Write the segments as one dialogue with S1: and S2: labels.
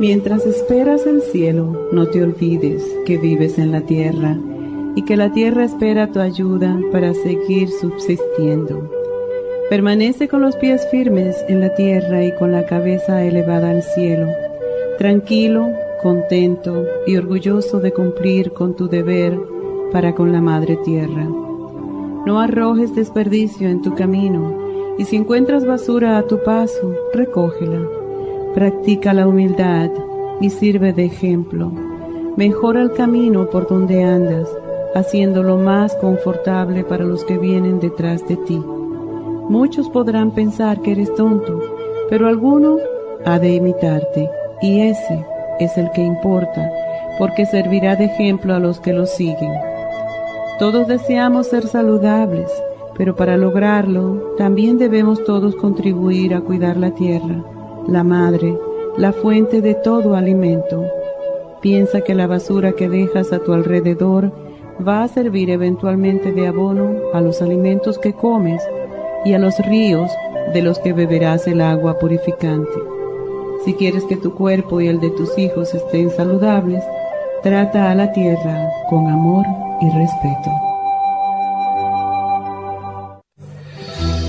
S1: Mientras esperas el cielo, no te olvides que vives en la tierra y que la tierra espera tu ayuda para seguir subsistiendo. Permanece con los pies firmes en la tierra y con la cabeza elevada al cielo, tranquilo, contento y orgulloso de cumplir con tu deber para con la Madre Tierra. No arrojes desperdicio en tu camino y si encuentras basura a tu paso, recógela Practica la humildad y sirve de ejemplo. Mejora el camino por donde andas, haciéndolo más confortable para los que vienen detrás de ti. Muchos podrán pensar que eres tonto, pero alguno ha de imitarte, y ese es el que importa, porque servirá de ejemplo a los que lo siguen. Todos deseamos ser saludables, pero para lograrlo también debemos todos contribuir a cuidar la tierra la madre, la fuente de todo alimento. Piensa que la basura que dejas a tu alrededor va a servir eventualmente de abono a los alimentos que comes y a los ríos de los que beberás el agua purificante. Si quieres que tu cuerpo y el de tus hijos estén saludables, trata a la tierra con amor y respeto.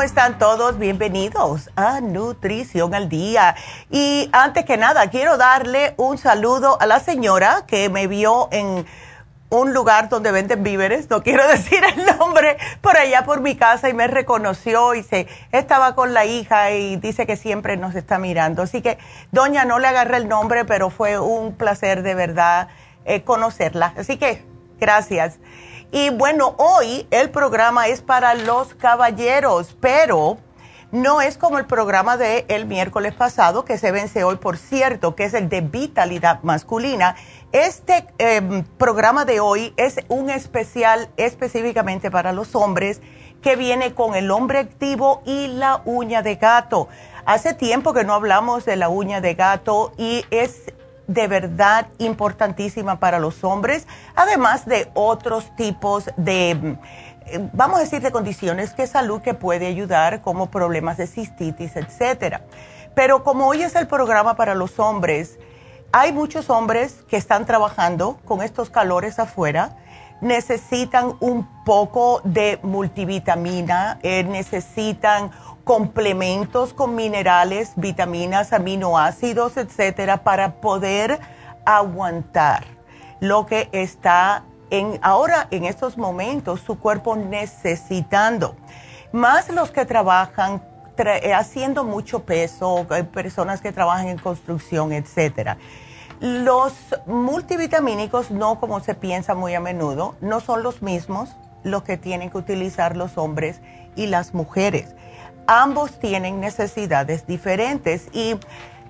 S2: ¿Cómo están todos? Bienvenidos a Nutrición al Día. Y antes que nada, quiero darle un saludo a la señora que me vio en un lugar donde venden víveres, no quiero decir el nombre, por allá por mi casa y me reconoció y se estaba con la hija y dice que siempre nos está mirando. Así que, doña, no le agarré el nombre, pero fue un placer de verdad eh, conocerla. Así que, gracias. Y bueno, hoy el programa es para los caballeros, pero No es como el programa de el miércoles pasado, que se vence hoy, por cierto, que es el de vitalidad masculina. Este em, programa de hoy es un especial específicamente para los hombres que viene con el hombre activo y la uña de gato. Hace tiempo que no hablamos de la uña de gato y es de verdad importantísima para los hombres, además de otros tipos de eh, vamos a decir, de condiciones que salud que puede ayudar, como problemas de cistitis, etcétera. Pero como hoy es el programa para los hombres, hay muchos hombres que están trabajando con estos calores afuera, necesitan un poco de multivitamina, eh, necesitan complementos con minerales, vitaminas, aminoácidos, etcétera, para poder aguantar lo que está ahora en estos momentos su cuerpo necesitando. Más los que trabajan eh, haciendo mucho peso, eh, personas que trabajan en construcción, etcétera. Los multivitamínicos, no como se piensa muy a menudo, no son los mismos los que tienen que utilizar los hombres y las mujeres. Ambos tienen necesidades diferentes y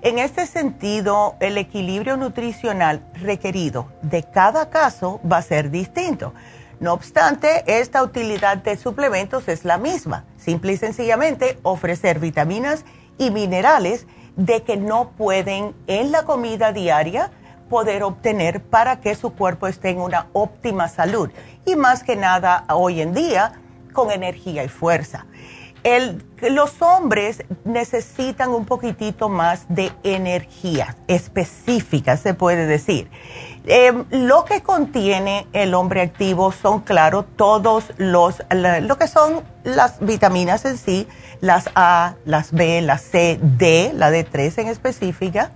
S2: en este sentido, el equilibrio nutricional requerido de cada caso va a ser distinto. No obstante, esta utilidad de suplementos es la misma. Simple y sencillamente ofrecer vitaminas y minerales de que no pueden en la comida diaria poder obtener para que su cuerpo esté en una óptima salud. Y más que nada hoy en día con energía y fuerza los hombres necesitan un poquitito más de energía específica, se puede decir. Em, lo que contiene el hombre activo son, claro, todos los, lo que son las vitaminas en sí, las A, las B, la C, D, la D3 en específica,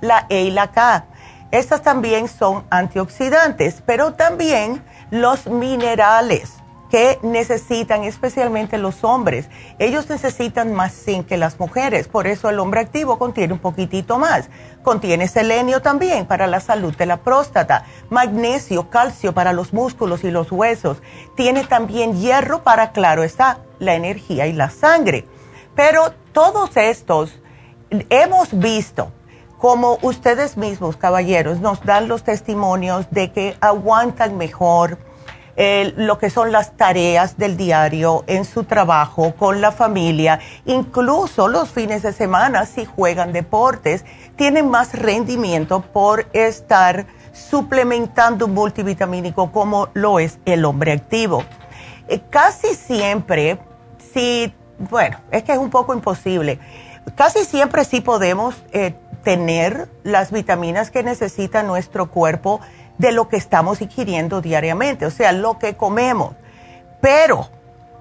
S2: la E y la K. Estas también son antioxidantes, pero también los minerales que necesitan, especialmente los hombres. Ellos necesitan más zinc que las mujeres, por eso el hombre activo contiene un poquitito más. Contiene selenio también para la salud de la próstata, magnesio, calcio para los músculos y los huesos. Tiene también hierro para, claro está, la energía y la sangre. Pero todos estos hemos visto como ustedes mismos, caballeros, nos dan los testimonios de que aguantan mejor, lo que son las tareas del diario en su trabajo, con la familia, incluso los fines de semana si juegan deportes, tienen más rendimiento por estar suplementando un multivitamínico como lo es el hombre activo. Eh, casi siempre, si, bueno, es que es un poco imposible, casi siempre sí podemos eh, tener las vitaminas que necesita nuestro cuerpo de lo que estamos ingiriendo diariamente, o sea, lo que comemos. Pero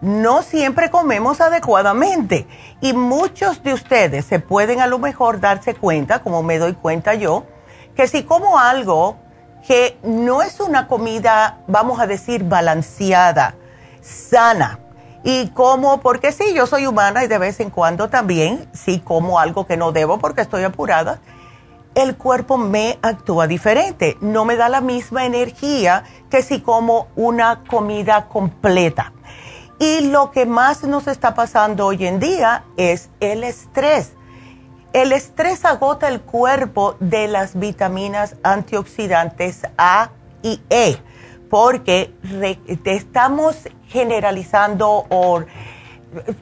S2: no siempre comemos adecuadamente y muchos de ustedes se pueden a lo mejor darse cuenta, como me doy cuenta yo, que si como algo que no es una comida, vamos a decir, balanceada, sana, y como, porque sí, yo soy humana y de vez en cuando también, sí como algo que no debo porque estoy apurada, el cuerpo me actúa diferente, no me da la misma energía que si como una comida completa. Y lo que más nos está pasando hoy en día es el estrés. El estrés agota el cuerpo de las vitaminas antioxidantes A y E, porque estamos generalizando o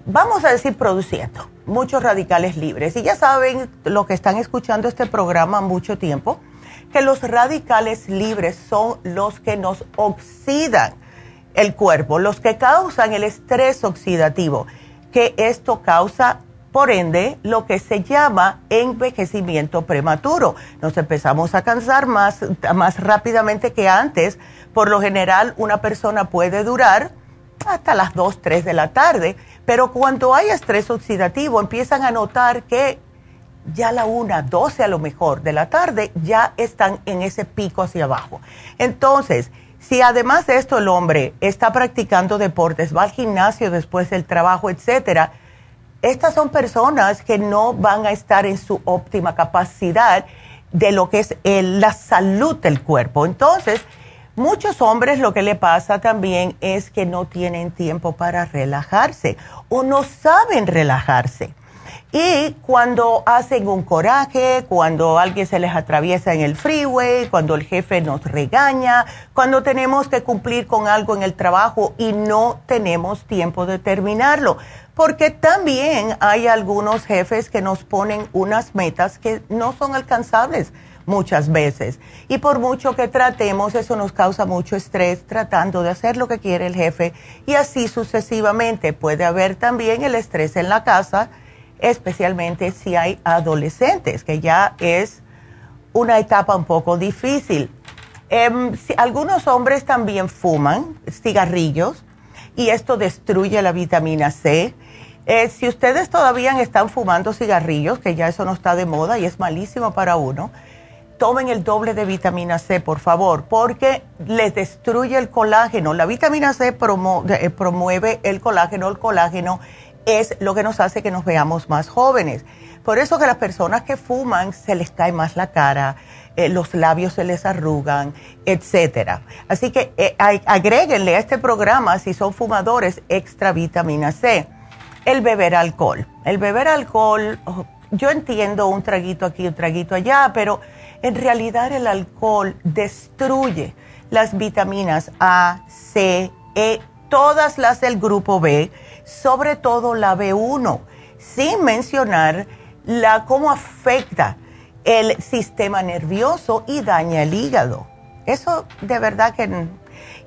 S2: vamos a decir produciendo muchos radicales libres. Y ya saben, los que están escuchando este programa mucho tiempo, que los radicales libres son los que nos oxidan el cuerpo, los que causan el estrés oxidativo, que esto causa, por ende, lo que se llama envejecimiento prematuro. Nos empezamos a cansar más, más rápidamente que antes. Por lo general, una persona puede durar hasta las 2, 3 de la tarde pero cuando hay estrés oxidativo, empiezan a notar que ya la una, 12 a lo mejor de la tarde, ya están en ese pico hacia abajo. Entonces, si además de esto el hombre está practicando deportes, va al gimnasio después del trabajo, etcétera, estas son personas que no van a estar en su óptima capacidad de lo que es la salud del cuerpo. Entonces, Muchos hombres lo que le pasa también es que no tienen tiempo para relajarse o no saben relajarse. Y cuando hacen un coraje, cuando alguien se les atraviesa en el freeway, cuando el jefe nos regaña, cuando tenemos que cumplir con algo en el trabajo y no tenemos tiempo de terminarlo. Porque también hay algunos jefes que nos ponen unas metas que no son alcanzables muchas veces. Y por mucho que tratemos, eso nos causa mucho estrés tratando de hacer lo que quiere el jefe y así sucesivamente. Puede haber también el estrés en la casa, especialmente si hay adolescentes, que ya es una etapa un poco difícil. Em, algunos hombres también fuman cigarrillos y esto destruye la vitamina C. Eh, si ustedes todavía están fumando cigarrillos, que ya eso no está de moda y es malísimo para uno, tomen el doble de vitamina C, por favor, porque les destruye el colágeno. La vitamina C eh, promueve el colágeno. El colágeno es lo que nos hace que nos veamos más jóvenes. Por eso que las personas que fuman se les cae más la cara, eh, los labios se les arrugan, etcétera. Así que eh, agréguenle a este programa, si son fumadores, extra vitamina C. El beber alcohol. El beber alcohol, oh, yo entiendo un traguito aquí, un traguito allá, pero en realidad el alcohol destruye las vitaminas A, C, E, todas las del grupo B, sobre todo la B1, sin mencionar la, cómo afecta el sistema nervioso y daña el hígado. Eso de verdad que...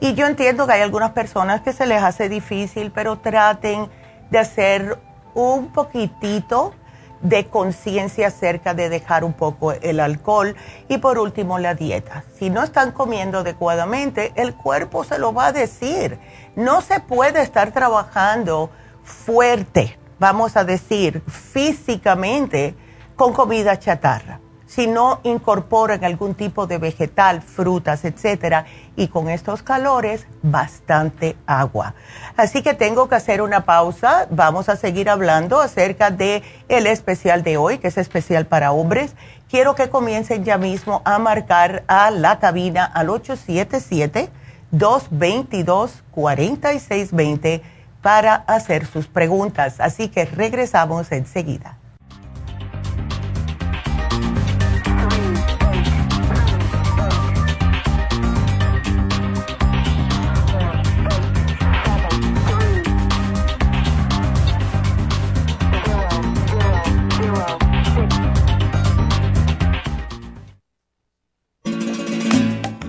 S2: Y yo entiendo que hay algunas personas que se les hace difícil, pero traten de hacer un poquitito de conciencia acerca de dejar un poco el alcohol y por último la dieta. Si no están comiendo adecuadamente, el cuerpo se lo va a decir. No se puede estar trabajando fuerte, vamos a decir, físicamente con comida chatarra si no incorporan algún tipo de vegetal, frutas, etcétera, y con estos calores, bastante agua. Así que tengo que hacer una pausa. Vamos a seguir hablando acerca de el especial de hoy, que es especial para hombres. Quiero que comiencen ya mismo a marcar a la cabina al 877-222-4620 para hacer sus preguntas. Así que regresamos enseguida.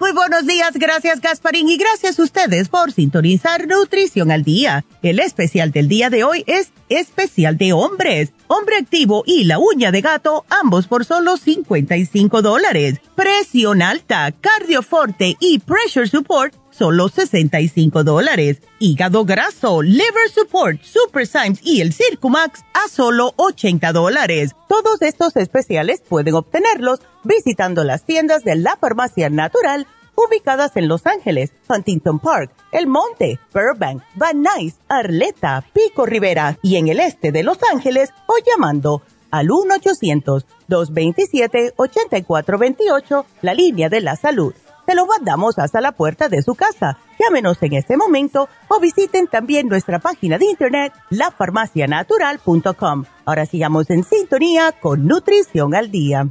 S3: Muy buenos días, gracias Gasparín y gracias a ustedes por sintonizar Nutrición al Día. El especial del día de hoy es especial de hombres. Hombre activo y la uña de gato, ambos por solo 55 dólares. Presión alta, cardioforte y pressure support
S4: solo 65 dólares. Hígado graso, liver support, super Symes y el Circumax a solo 80 dólares. Todos estos especiales pueden obtenerlos visitando las tiendas de la farmacia natural ubicadas en Los Ángeles, Huntington Park, El Monte, Burbank, Van Nuys, Arleta, Pico Rivera y en el este de Los Ángeles o llamando al 1-800-227-8428, la línea de la salud. Se lo mandamos hasta la puerta de su casa. Llámenos en este momento o visiten también nuestra página de internet, lafarmacianatural.com. Ahora sigamos en sintonía con Nutrición al Día.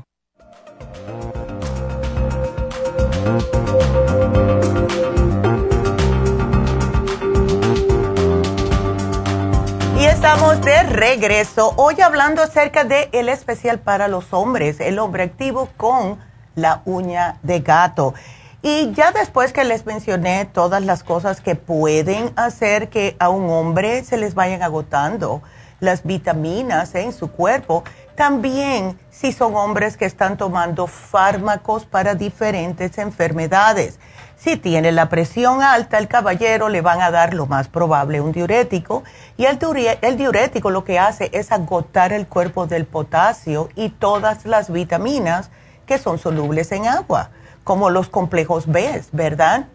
S2: Y estamos de regreso hoy hablando acerca de el especial para los hombres, el hombre activo con la uña de gato. Y ya después que les mencioné todas las cosas que pueden hacer que a un hombre se les vayan agotando las vitaminas en su cuerpo, también si son hombres que están tomando fármacos para diferentes enfermedades. Si tiene la presión alta, el caballero le van a dar lo más probable un diurético y el, diurético lo que hace es agotar el cuerpo del potasio y todas las vitaminas que son solubles en agua, como los complejos B, ¿verdad?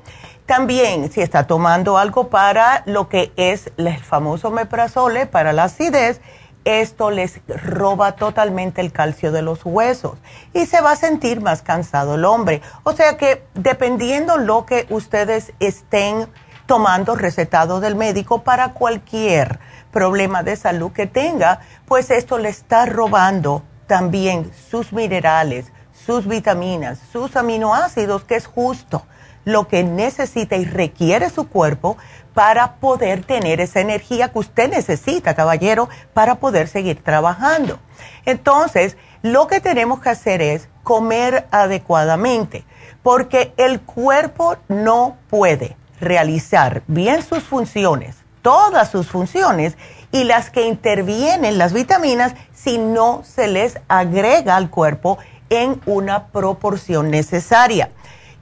S2: También si está tomando algo para lo que es el famoso meprazole, para la acidez, esto les roba totalmente el calcio de los huesos y se va a sentir más cansado el hombre. O sea que dependiendo lo que ustedes estén tomando recetado del médico para cualquier problema de salud que tenga, pues esto le está robando también sus minerales, sus vitaminas, sus aminoácidos, que es justo lo que necesita y requiere su cuerpo para poder tener esa energía que usted necesita, caballero, para poder seguir trabajando. Entonces, lo que tenemos que hacer es comer adecuadamente, porque el cuerpo no puede realizar bien sus funciones, todas sus funciones, y las que intervienen las vitaminas si no se les agrega al cuerpo en una proporción necesaria.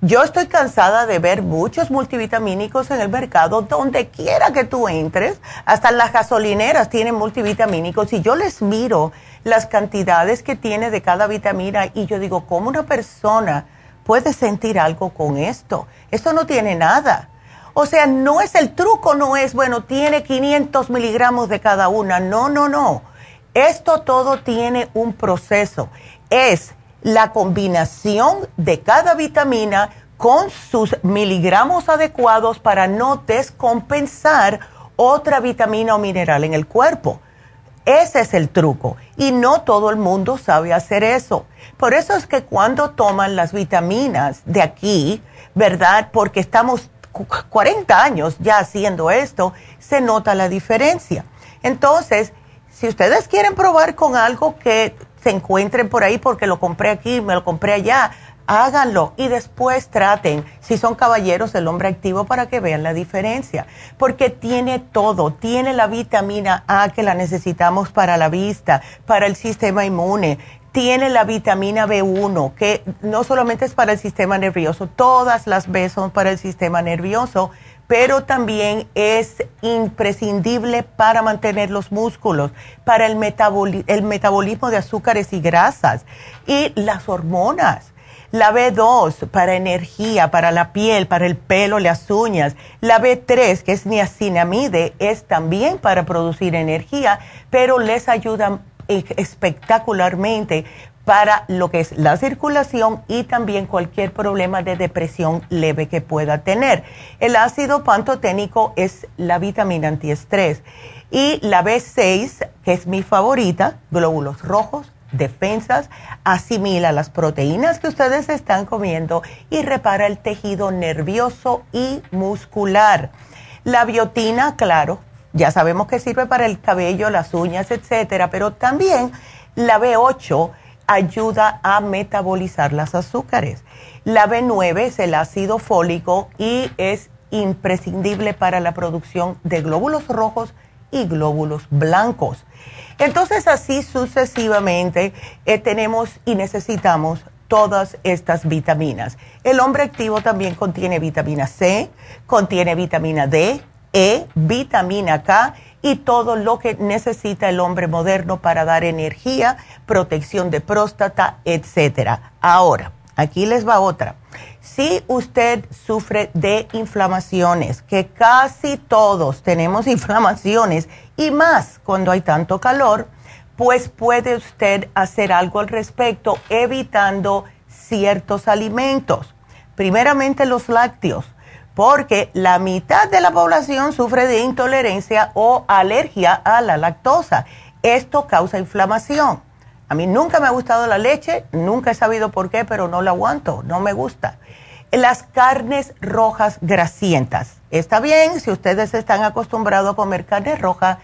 S2: Yo estoy cansada de ver muchos multivitamínicos en el mercado, donde quiera que tú entres, hasta las gasolineras tienen multivitamínicos y yo les miro las cantidades que tiene de cada vitamina y yo digo, ¿cómo una persona puede sentir algo con esto? Esto no tiene nada. O sea, no es el truco, no es, bueno, tiene 500 miligramos de cada una. No, no, no. Esto todo tiene un proceso. Es la combinación de cada vitamina con sus miligramos adecuados para no descompensar otra vitamina o mineral en el cuerpo. Ese es el truco y no todo el mundo sabe hacer eso. Por eso es que cuando toman las vitaminas de aquí, ¿verdad? Porque estamos 40 años ya haciendo esto, se nota la diferencia. Entonces, si ustedes quieren probar con algo que se encuentren por ahí porque lo compré aquí, me lo compré allá, háganlo y después traten, si son caballeros, el hombre activo para que vean la diferencia, porque tiene todo, tiene la vitamina A que la necesitamos para la vista, para el sistema inmune, tiene la vitamina B1 que no solamente es para el sistema nervioso, todas las B son para el sistema nervioso pero también es imprescindible para mantener los músculos, para el, metabolismo de azúcares y grasas y las hormonas. La B2 para energía, para la piel, para el pelo, las uñas. La B3, que es niacinamide, es también para producir energía, pero les ayuda espectacularmente para lo que es la circulación y también cualquier problema de depresión leve que pueda tener. El ácido pantoténico es la vitamina antiestrés y la B6, que es mi favorita, glóbulos rojos, defensas, asimila las proteínas que ustedes están comiendo y repara el tejido nervioso y muscular. La biotina, claro, ya sabemos que sirve para el cabello, las uñas, etcétera, pero también la B8 ayuda a metabolizar las azúcares. La B9 es el ácido fólico y es imprescindible para la producción de glóbulos rojos y glóbulos blancos. Entonces así sucesivamente eh, tenemos y necesitamos todas estas vitaminas. El hombre activo también contiene vitamina C, contiene vitamina D, E, vitamina K y todo lo que necesita el hombre moderno para dar energía, protección de próstata, etc. Ahora, aquí les va otra. Si usted sufre de inflamaciones, que casi todos tenemos inflamaciones y más cuando hay tanto calor, pues puede usted hacer algo al respecto evitando ciertos alimentos. Primeramente los lácteos, porque la mitad de la población sufre de intolerancia o alergia a la lactosa. Esto causa inflamación. A mí nunca me ha gustado la leche, nunca he sabido por qué, pero no la aguanto, no me gusta. Las carnes rojas grasientas. Está bien, si ustedes están acostumbrados a comer carne roja,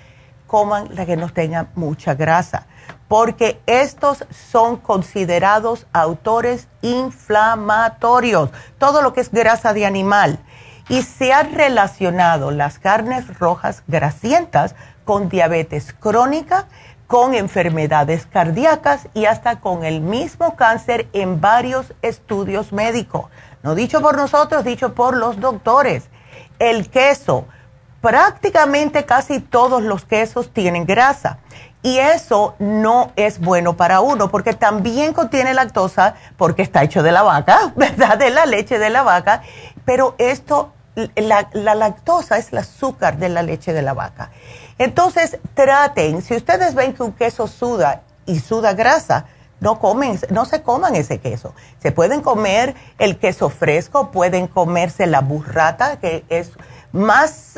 S2: coman la que no tenga mucha grasa, porque estos son considerados autores inflamatorios, todo lo que es grasa de animal. Y se han relacionado las carnes rojas grasientas con diabetes crónica, con enfermedades cardíacas y hasta con el mismo cáncer en varios estudios médicos. No dicho por nosotros, dicho por los doctores. El queso, prácticamente casi todos los quesos tienen grasa. Y eso no es bueno para uno porque también contiene lactosa porque está hecho de la vaca, ¿verdad? De la leche de la vaca. Pero esto, la, la lactosa es el azúcar de la leche de la vaca. Entonces, traten, si ustedes ven que un queso suda y suda grasa, no comen, no se coman ese queso. Se pueden comer el queso fresco, pueden comerse la burrata, que es más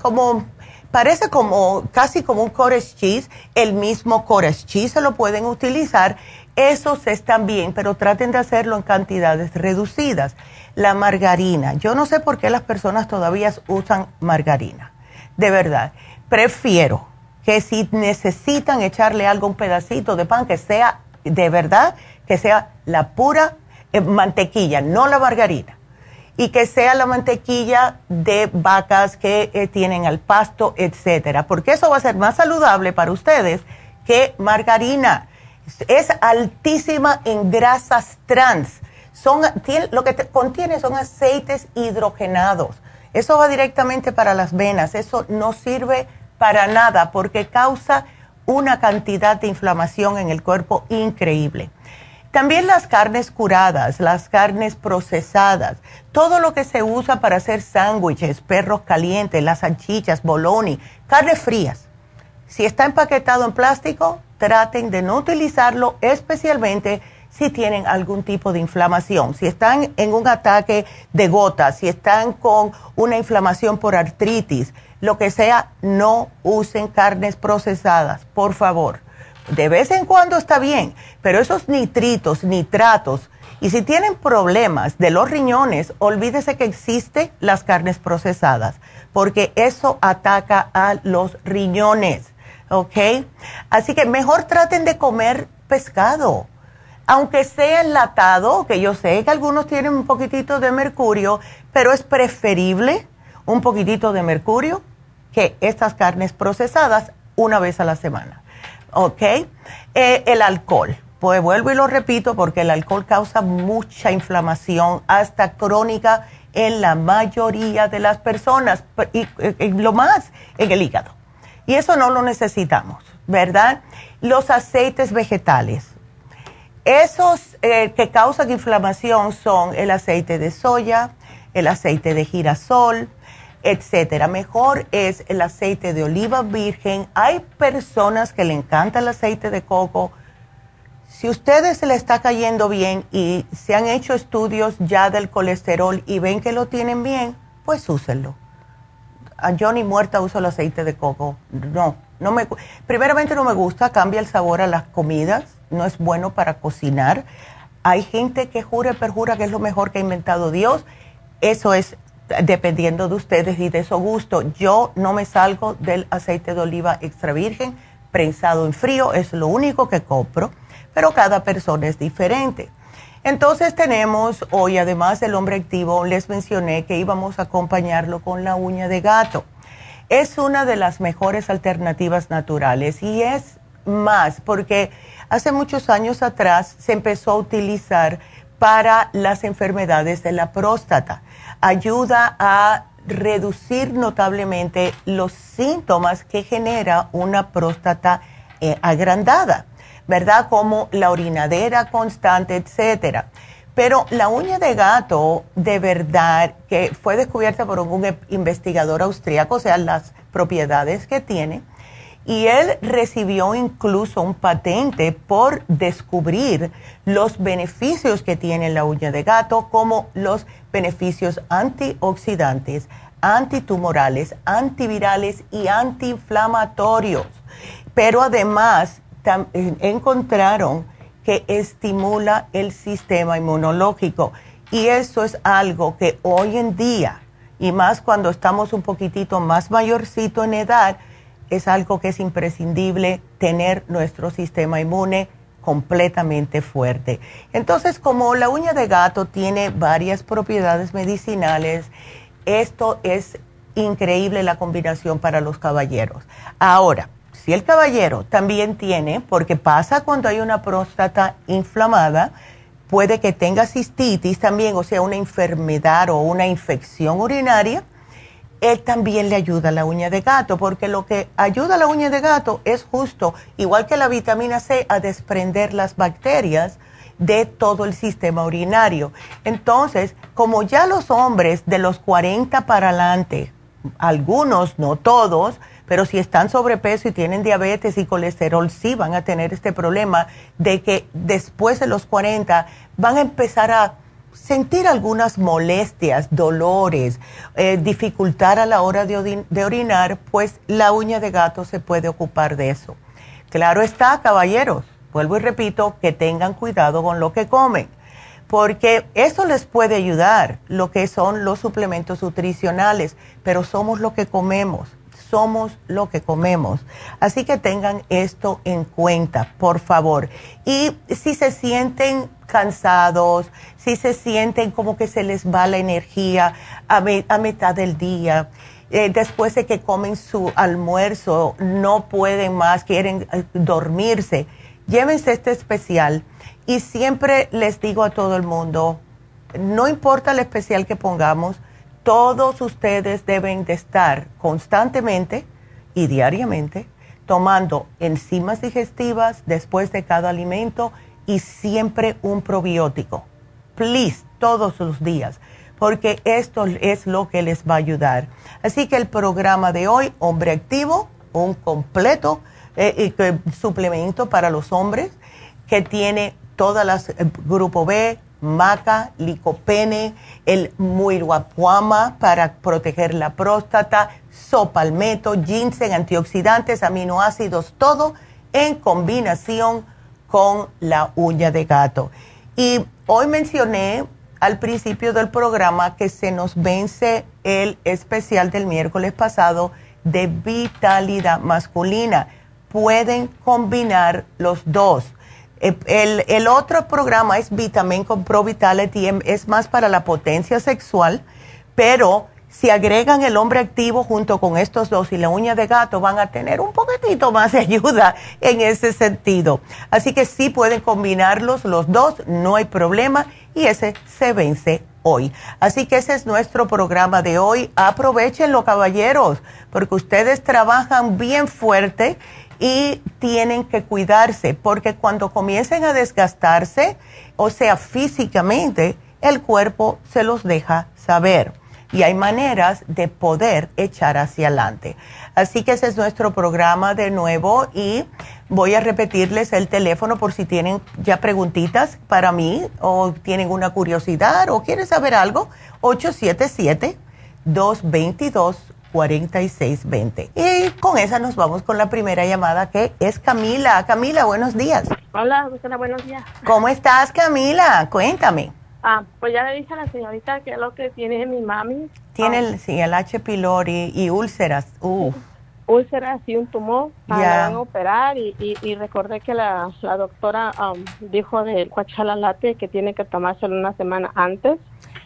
S2: como, parece como, casi como un cottage cheese, el mismo cottage cheese se lo pueden utilizar, esos están bien, pero traten de hacerlo en cantidades reducidas. La margarina, yo no sé por qué las personas todavía usan margarina, de verdad, prefiero que si necesitan echarle algo, un pedacito de pan, que sea de verdad, que sea la pura eh, mantequilla, no la margarina y que sea la mantequilla de vacas que eh, tienen al pasto, etcétera, porque eso va a ser más saludable para ustedes que margarina. Es altísima en grasas trans. Son, lo que contiene son aceites hidrogenados. Eso va directamente para las venas. Eso no sirve para nada porque causa una cantidad de inflamación en el cuerpo increíble. También las carnes curadas, las carnes procesadas, todo lo que se usa para hacer sándwiches, perros calientes, las salchichas, boloni, carnes frías. Si está empaquetado en plástico, traten de no utilizarlo, especialmente si tienen algún tipo de inflamación. Si están en un ataque de gota, si están con una inflamación por artritis, lo que sea, no usen carnes procesadas, por favor de vez en cuando está bien, pero esos nitritos, nitratos, y si tienen problemas de los riñones, olvídese que existen las carnes procesadas, porque eso ataca a los riñones, ¿ok? Así que mejor traten de comer pescado, aunque sea enlatado, que yo sé que algunos tienen un poquitito de mercurio, pero es preferible un poquitito de mercurio que estas carnes procesadas una vez a la semana. ¿ok? Eh, el alcohol. Pues vuelvo y lo repito porque el alcohol causa mucha inflamación, hasta crónica en la mayoría de las personas, y, lo más en el hígado. Y eso no lo necesitamos, ¿verdad? Los aceites vegetales. Esos eh, que causan inflamación son el aceite de soya, el aceite de girasol, etcétera. Mejor es el aceite de oliva virgen. Hay personas que le encanta el aceite de coco. Si ustedes se le está cayendo bien y se han hecho estudios ya del colesterol y ven que lo tienen bien, pues úsenlo. A Johnny muerta uso el aceite de coco. No, no me primeramente no me gusta, cambia el sabor a las comidas, no es bueno para cocinar. Hay gente que jura y perjura que es lo mejor que ha inventado Dios. Eso es dependiendo de ustedes y de su gusto. Yo no me salgo del aceite de oliva extra virgen prensado en frío, es lo único que compro, pero cada persona es diferente. Entonces tenemos hoy, además del hombre activo, les mencioné que íbamos a acompañarlo con la uña de gato. Es una de las mejores alternativas naturales y es más porque hace muchos años atrás se empezó a utilizar para las enfermedades de la próstata. Ayuda a reducir notablemente los síntomas que genera una próstata eh, agrandada, ¿verdad? Como la orinadera constante, etcétera. Pero la uña de gato, de verdad, que fue descubierta por un investigador austríaco, o sea, las propiedades que tiene, y él recibió incluso un patente por descubrir los beneficios que tiene la uña de gato, como los beneficios antioxidantes, antitumorales, antivirales y antiinflamatorios. Pero además encontraron que estimula el sistema inmunológico y eso es algo que hoy en día, y más cuando estamos un poquitito más mayorcito en edad, es algo que es imprescindible tener nuestro sistema inmune completamente fuerte. Entonces, como la uña de gato tiene varias propiedades medicinales, esto es increíble la combinación para los caballeros. Ahora, si el caballero también tiene, porque pasa cuando hay una próstata inflamada, puede que tenga cistitis también, o sea, una enfermedad o una infección urinaria, él también le ayuda a la uña de gato, porque lo que ayuda a la uña de gato es justo, igual que la vitamina C, a desprender las bacterias de todo el sistema urinario. Entonces, como ya los hombres de los 40 para adelante, algunos, no todos, pero si están sobrepeso y tienen diabetes y colesterol, sí van a tener este problema de que después de los 40 van a empezar a sentir algunas molestias, dolores, eh, dificultad a la hora de, de orinar, pues la uña de gato se puede ocupar de eso. Claro está, caballeros, vuelvo y repito, que tengan cuidado con lo que comen, porque eso les puede ayudar, lo que son los suplementos nutricionales, pero somos lo que comemos somos lo que comemos. Así que tengan esto en cuenta, por favor. Y si se sienten cansados, si se sienten como que se les va la energía a, mitad del día, eh, después de que comen su almuerzo, no pueden más, quieren eh, dormirse, llévense este especial. Y siempre les digo a todo el mundo, no importa el especial que pongamos, todos ustedes deben de estar constantemente y diariamente tomando enzimas digestivas después de cada alimento y siempre un probiótico. Please, todos los días, porque esto es lo que les va a ayudar. Así que el programa de hoy, Hombre Activo, un completo eh, suplemento para los hombres que tiene todas las, eh, grupo B, maca, licopene, el muiruapuama para proteger la próstata, sopalmeto, ginseng, antioxidantes, aminoácidos, todo en combinación con la uña de gato. Y hoy mencioné al principio del programa que se nos vence el especial del miércoles pasado de vitalidad masculina. Pueden combinar los dos el, el, otro programa es Vitamin con Pro Vitality, em, es más para la potencia sexual, pero si agregan el hombre activo junto con estos dos y la uña de gato, van a tener un poquitito más de ayuda en ese sentido. Así que sí pueden combinarlos los dos, no hay problema, y ese se vence hoy. Así que ese es nuestro programa de hoy. Aprovechenlo, caballeros, porque ustedes trabajan bien fuerte y tienen que cuidarse porque cuando comiencen a desgastarse, o sea, físicamente, el cuerpo se los deja saber y hay maneras de poder echar hacia adelante. Así que ese es nuestro programa de nuevo y voy a repetirles el teléfono por si tienen ya preguntitas para mí o tienen una curiosidad o quieren saber algo. 877 222 4620. Y con esa nos vamos con la primera llamada que es Camila. Camila, buenos días.
S5: Hola, Susana, buenos días.
S2: ¿Cómo estás, Camila? Cuéntame.
S5: Ah, pues ya le dije a la señorita que es lo que tiene mi mami.
S2: Tiene el, sí, el H. pylori y úlceras. Uh.
S5: Úlceras y un tumor. Ya. La van a operar y, y, recordé que la, la doctora um, dijo del cuachalalate que tiene que tomárselo una semana antes.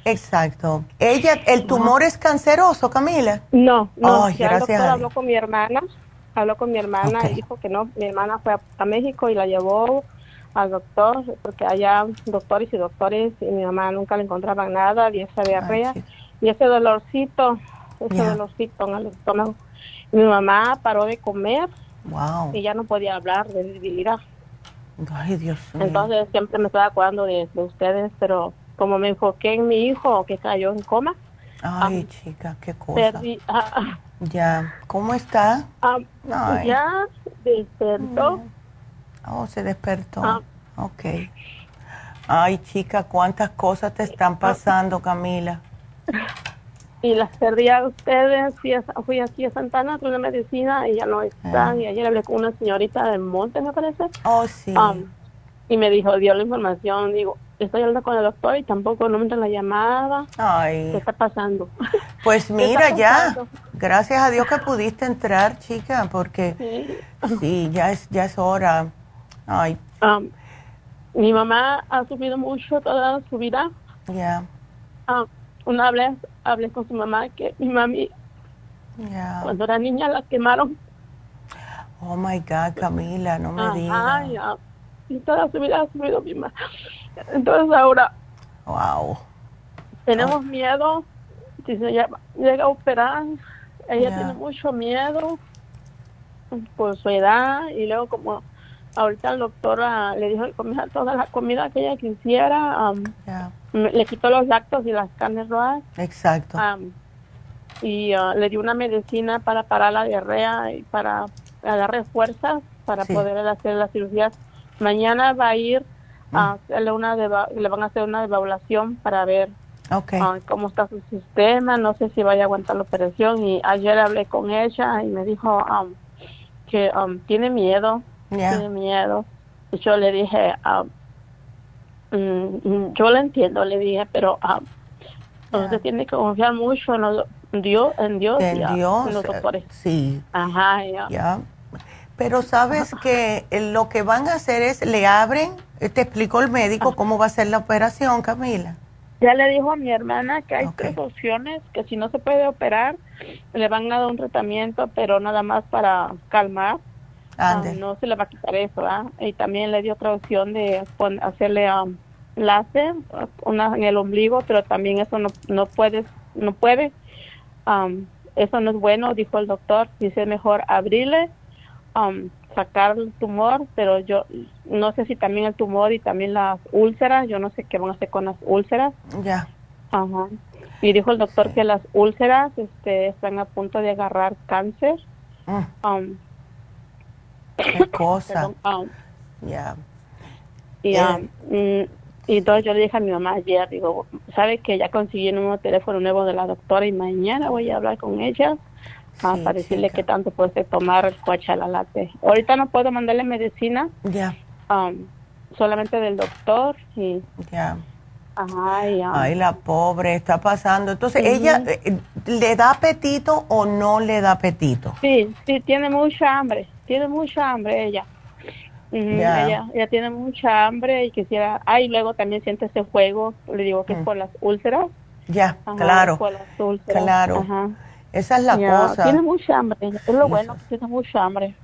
S2: Exacto. Ella, ¿el tumor es canceroso, Camila?
S5: No, no. ya el doctor habló con mi hermana, habló con mi hermana y dijo que no. Mi hermana fue a, México y la llevó al doctor, porque allá doctores y doctores y mi mamá nunca le encontraban nada de esa diarrea y ese dolorcito, ese dolorcito en el estómago. Mi mamá paró de comer y ya no podía hablar de debilidad.
S2: Ay, Dios
S5: mío. Entonces siempre me estaba acordando de, ustedes, pero como me enfoqué en mi hijo que cayó en coma.
S2: Ay, ah, chica, qué cosa. Ah, ah. ya, ¿cómo está?
S5: ya despertó.
S2: Oh, se despertó. Ok. Ay, chica, ¿cuántas cosas te están pasando, Camila?
S5: y las perdí a ustedes. Fui, fui aquí a Santana a una medicina y ya no están. Ah. Y ayer hablé con una señorita de Monte, me parece.
S2: Oh, sí.
S5: Y me dijo, dio la información. Digo, estoy hablando con el doctor y tampoco no me entra la llamada.
S2: Ay.
S5: ¿Qué está pasando?
S2: Pues mira, ya. Gracias a Dios que pudiste entrar, chica, porque sí, ya, es, ya es hora. Ay.
S5: Um, mi mamá ha sufrido mucho toda su vida.
S2: Ya.
S5: Um, una vez hablé con su mamá que mi mami, cuando era niña, la quemaron.
S2: Oh my God, Camila, no me digas.
S5: Y toda su vida ha subido mi mamá. Entonces ahora.
S2: Wow.
S5: Tenemos oh. miedo. Si se llega a operar, ella tiene mucho miedo por su edad y luego como ahorita el doctor ah, le dijo que comiera toda la comida que ella quisiera. Um, le quitó los lactos y las carnes rojas.
S2: Exacto.
S5: y uh, le dio una medicina para parar la diarrea y para darle fuerzas para poder hacer las cirugías. Mañana va a ir a hacerle una le van a hacer una evaluación para ver
S2: okay.
S5: Uh, cómo está su sistema, no sé si vaya a aguantar la operación y ayer hablé con ella y me dijo um, que um, tiene miedo, tiene miedo. Y yo le dije, um, Mm, mm, yo lo entiendo, le dije, pero uh, usted tiene que confiar mucho en, Dios, en Dios,
S2: en, Dios,
S5: los doctores.
S2: Sí.
S5: Ajá,
S2: ya. Pero sabes que lo que van a hacer es, le abren, eh, te explicó el médico cómo va a ser la operación, Camila.
S5: Ya le dijo a mi hermana que hay tres opciones, que si no se puede operar, le van a dar un tratamiento, pero nada más para calmar. Ah, no se le va a quitar eso, Y también le dio otra opción de hacerle um, láser una en el ombligo, pero también eso no, no puede, no puede. Um, eso no es bueno, dijo el doctor. Dice mejor abrirle, um, sacar el tumor, pero yo no sé si también el tumor y también las úlceras, yo no sé qué van a hacer con las úlceras.
S2: Ya.
S5: Ajá. Y dijo el doctor que las úlceras este, están a punto de agarrar cáncer.
S2: Mm. Um, qué cosa. ya.
S5: Y, eh, y entonces yo le dije a mi mamá ayer, digo, ¿sabe que ya conseguí un nuevo teléfono nuevo de la doctora y mañana voy a hablar con ella para decirle qué tanto puede tomar el coachalalate? Ahorita no puedo mandarle medicina.
S2: Ya.
S5: Um, solamente del doctor y...
S2: Ya.
S5: Ajá, ya.
S2: Ay, la pobre, está pasando. Entonces, ¿ella eh, le da apetito o no le da apetito?
S5: Sí, sí, tiene mucha hambre, tiene mucha hambre ella. Ella, tiene mucha hambre y quisiera. Ah, y luego también siente ese fuego, le digo que es mm. por las úlceras.
S2: Ya, claro. Claro. Esa es la cosa.
S5: Tiene mucha hambre, es lo bueno, que tiene mucha hambre.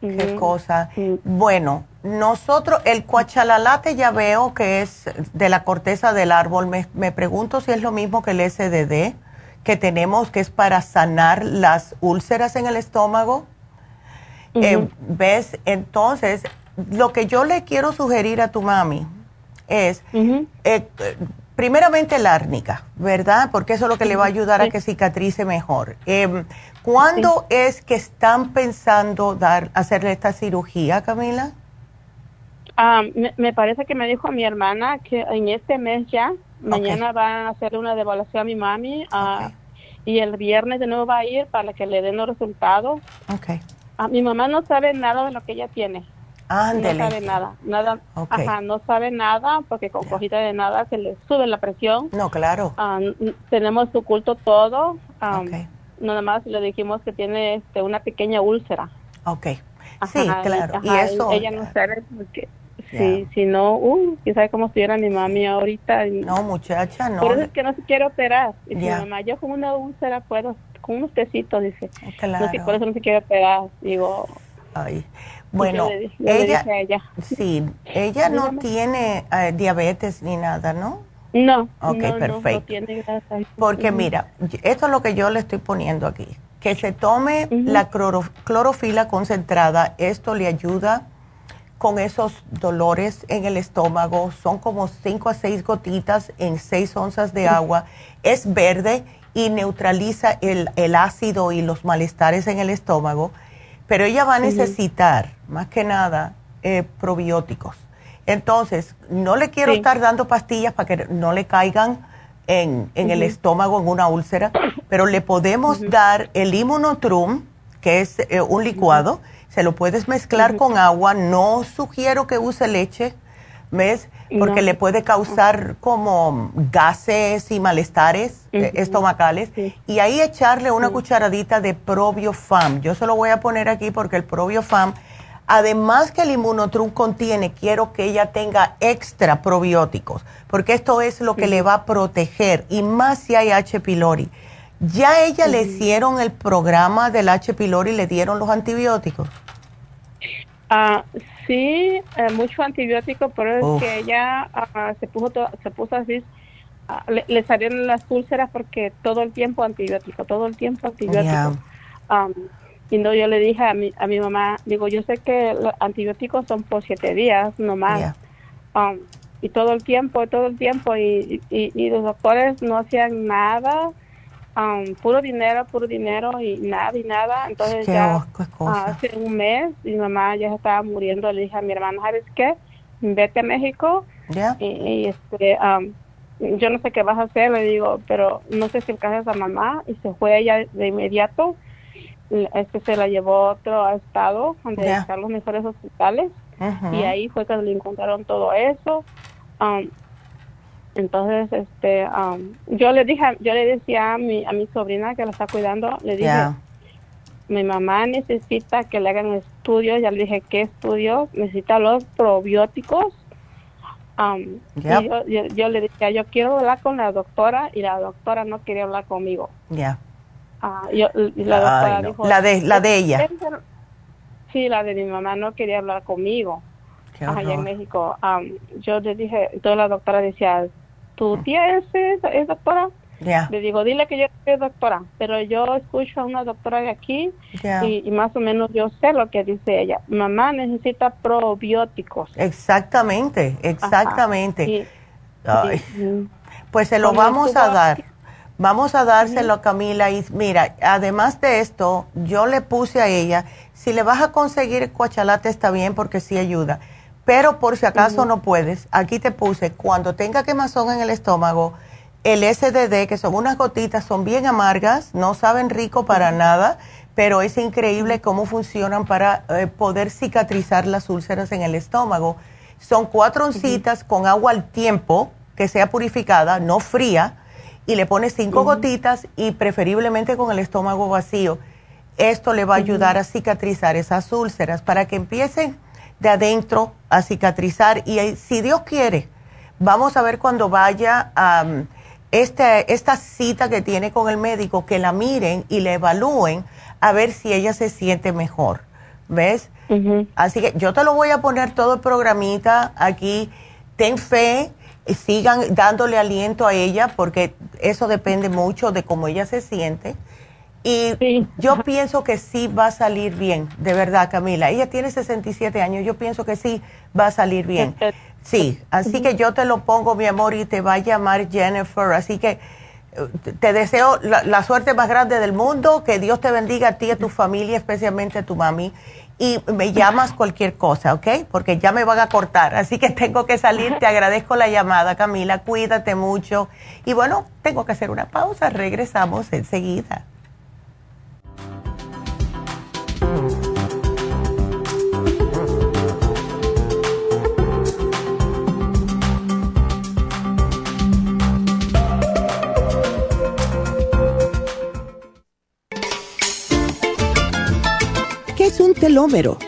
S2: Qué cosa. Bueno, nosotros, el cuachalalate ya veo que es de la corteza del árbol. Me, me pregunto si es lo mismo que el SDD que tenemos, que es para sanar las úlceras en el estómago. Eh, ¿Ves? Entonces, lo que yo le quiero sugerir a tu mami es, eh, primeramente la árnica, ¿verdad? Porque eso es lo que le va a ayudar a que cicatrice mejor. Eh, ¿Cuándo es que están pensando dar hacerle esta cirugía, Camila?
S5: Ah, me, parece que me dijo mi hermana que en este mes ya, mañana van a hacer una devaluación a mi mami ah, y el viernes de nuevo va a ir para que le den los resultados.
S2: Okay.
S5: Ah, mi mamá no sabe nada de lo que ella tiene.
S2: Ándele.
S5: No sabe nada, nada. Ajá, no sabe nada porque con cojita de nada se le sube la presión.
S2: No, claro.
S5: Ah, tenemos su culto todo. Ah, nada más le dijimos que tiene este, una pequeña úlcera.
S2: Ok. sí, claro. y eso.
S5: Ella no sabe porque Sí, si no, uh, quién sabe cómo estuviera mi mami ahorita.
S2: No, muchacha, no.
S5: Por eso es que no se quiere operar. Y mi mamá, yo con una úlcera puedo con unos tecitos, dice.
S2: Claro.
S5: por eso no se quiere operar. Digo.
S2: Ay. Bueno, ella, sí, ella no tiene eh, diabetes ni nada, ¿no?
S5: No.
S2: Ok, perfecto. Porque mira, esto es lo que yo le estoy poniendo aquí. Que se tome la clorofila concentrada, esto le ayuda con esos dolores en el estómago. Son como 5 a 6 gotitas en 6 onzas de agua. Es verde y neutraliza el, el, ácido y los malestares en el estómago. Pero ella va a necesitar, más que nada, eh, probióticos. Entonces, no le quiero estar dando pastillas para que no le caigan en, el estómago, en una úlcera, pero le podemos dar el inmunotrum, que es eh, un licuado, se lo puedes mezclar con agua, no sugiero que use leche, ¿ves? Porque le puede causar como gases y malestares eh, estomacales. Y ahí echarle una cucharadita de probiofam. Yo se lo voy a poner aquí porque el probiofam Además que el inmunotrum contiene, quiero que ella tenga extra probióticos, porque esto es lo que le va a proteger, y más si hay H. pylori. ¿Ya ella le hicieron el programa del H. pylori y le dieron los antibióticos?
S5: Ah, sí, eh, mucho antibiótico, pero es que ella ah, se, puso se puso así, ah, le, salieron las úlceras porque todo el tiempo antibiótico, todo el tiempo antibiótico. Y no, yo le dije a mi, a mi mamá, digo, yo sé que los antibióticos son por siete días nomás. Um, y todo el tiempo, todo el tiempo. Y, y, los doctores no hacían nada. Um, puro dinero, puro dinero y nada y nada. Entonces ya hace un mes mi mamá ya estaba muriendo. Le dije a mi hermana, ¿sabes qué? Vete a México. Y, este, um, yo no sé qué vas a hacer, le digo, pero no sé si es a mamá. Y se fue ella de inmediato este se la llevó a otro estado donde están los mejores hospitales y ahí fue cuando le encontraron todo eso um, entonces este um, yo le dije yo le decía a mi a mi sobrina que la está cuidando le dije mi mamá necesita que le hagan estudios ya le dije qué estudios necesita los probióticos um, yo, le decía yo quiero hablar con la doctora y la doctora no quería hablar conmigo.
S2: Ya.
S5: Ah, la
S2: la de, la de ella.
S5: Sí, la de mi mamá no quería hablar conmigo. Allá en México. yo le dije, toda la doctora decía, ¿tu tía es, es, doctora? Le digo, dile que yo soy doctora, pero yo escucho a una doctora de aquí y, más o menos yo sé lo que dice ella. Mamá necesita probióticos.
S2: Exactamente, exactamente. Pues se lo vamos a dar. Vamos a dárselo a Camila y mira, además de esto, yo le puse a ella, si le vas a conseguir cuachalate está bien porque sí ayuda, pero por si acaso no puedes, aquí te puse, cuando tenga quemazón en el estómago, el SDD, que son unas gotitas, son bien amargas, no saben rico para nada, pero es increíble cómo funcionan para eh, poder cicatrizar las úlceras en el estómago. Son cuatro oncitas con agua al tiempo, que sea purificada, no fría y le pones cinco gotitas y preferiblemente con el estómago vacío. Esto le va a ayudar a cicatrizar esas úlceras. Para que empiecen de adentro a cicatrizar y si Dios quiere, vamos a ver cuando vaya a este, esta cita que tiene con el médico, que la miren y le evalúen a ver si ella se siente mejor. ¿Ves? Así que yo te lo voy a poner todo el programita aquí. Ten fe, sigan dándole aliento a ella porque eso depende mucho de cómo ella se siente. Y yo pienso que sí va a salir bien, de verdad, Camila. Ella tiene 67 años, yo pienso que sí va a salir bien. Sí, así que yo te lo pongo, mi amor, y te va a llamar Jennifer. Así que eh, te deseo la, la suerte más grande del mundo, que Dios te bendiga a ti y a tu familia, especialmente a tu mami y me llamas cualquier cosa, ¿ok? Porque ya me van a cortar, así que tengo que salir. Te agradezco la llamada, Camila, cuídate mucho. Y bueno, tengo que hacer una pausa, regresamos enseguida.
S6: Telómero?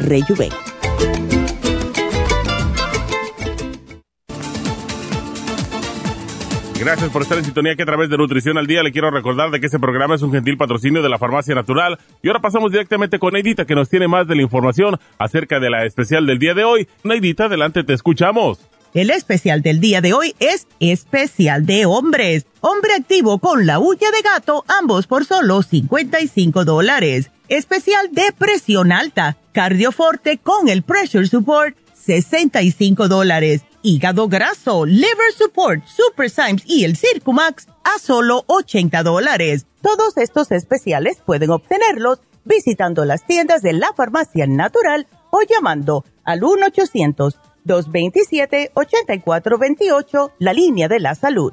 S6: Rejuven.
S7: Gracias por estar en sintonía que a través de Nutrición al Día le quiero recordar de que este programa es un gentil patrocinio de la Farmacia Natural. Y ahora pasamos directamente con Neidita que nos tiene más de la información acerca de la especial del día de hoy. Neidita, adelante, te escuchamos.
S4: El especial del día de hoy es especial de hombres. Hombre activo con la uña de gato, ambos por solo 55 dólares. Especial de presión alta, cardioforte con el pressure support, 65 dólares hígado graso, liver support, super Symes y el Circumax a solo 80 dólares. Todos estos especiales pueden obtenerlos visitando las tiendas de la farmacia natural o llamando al 1-800-227-8428, la línea de la salud.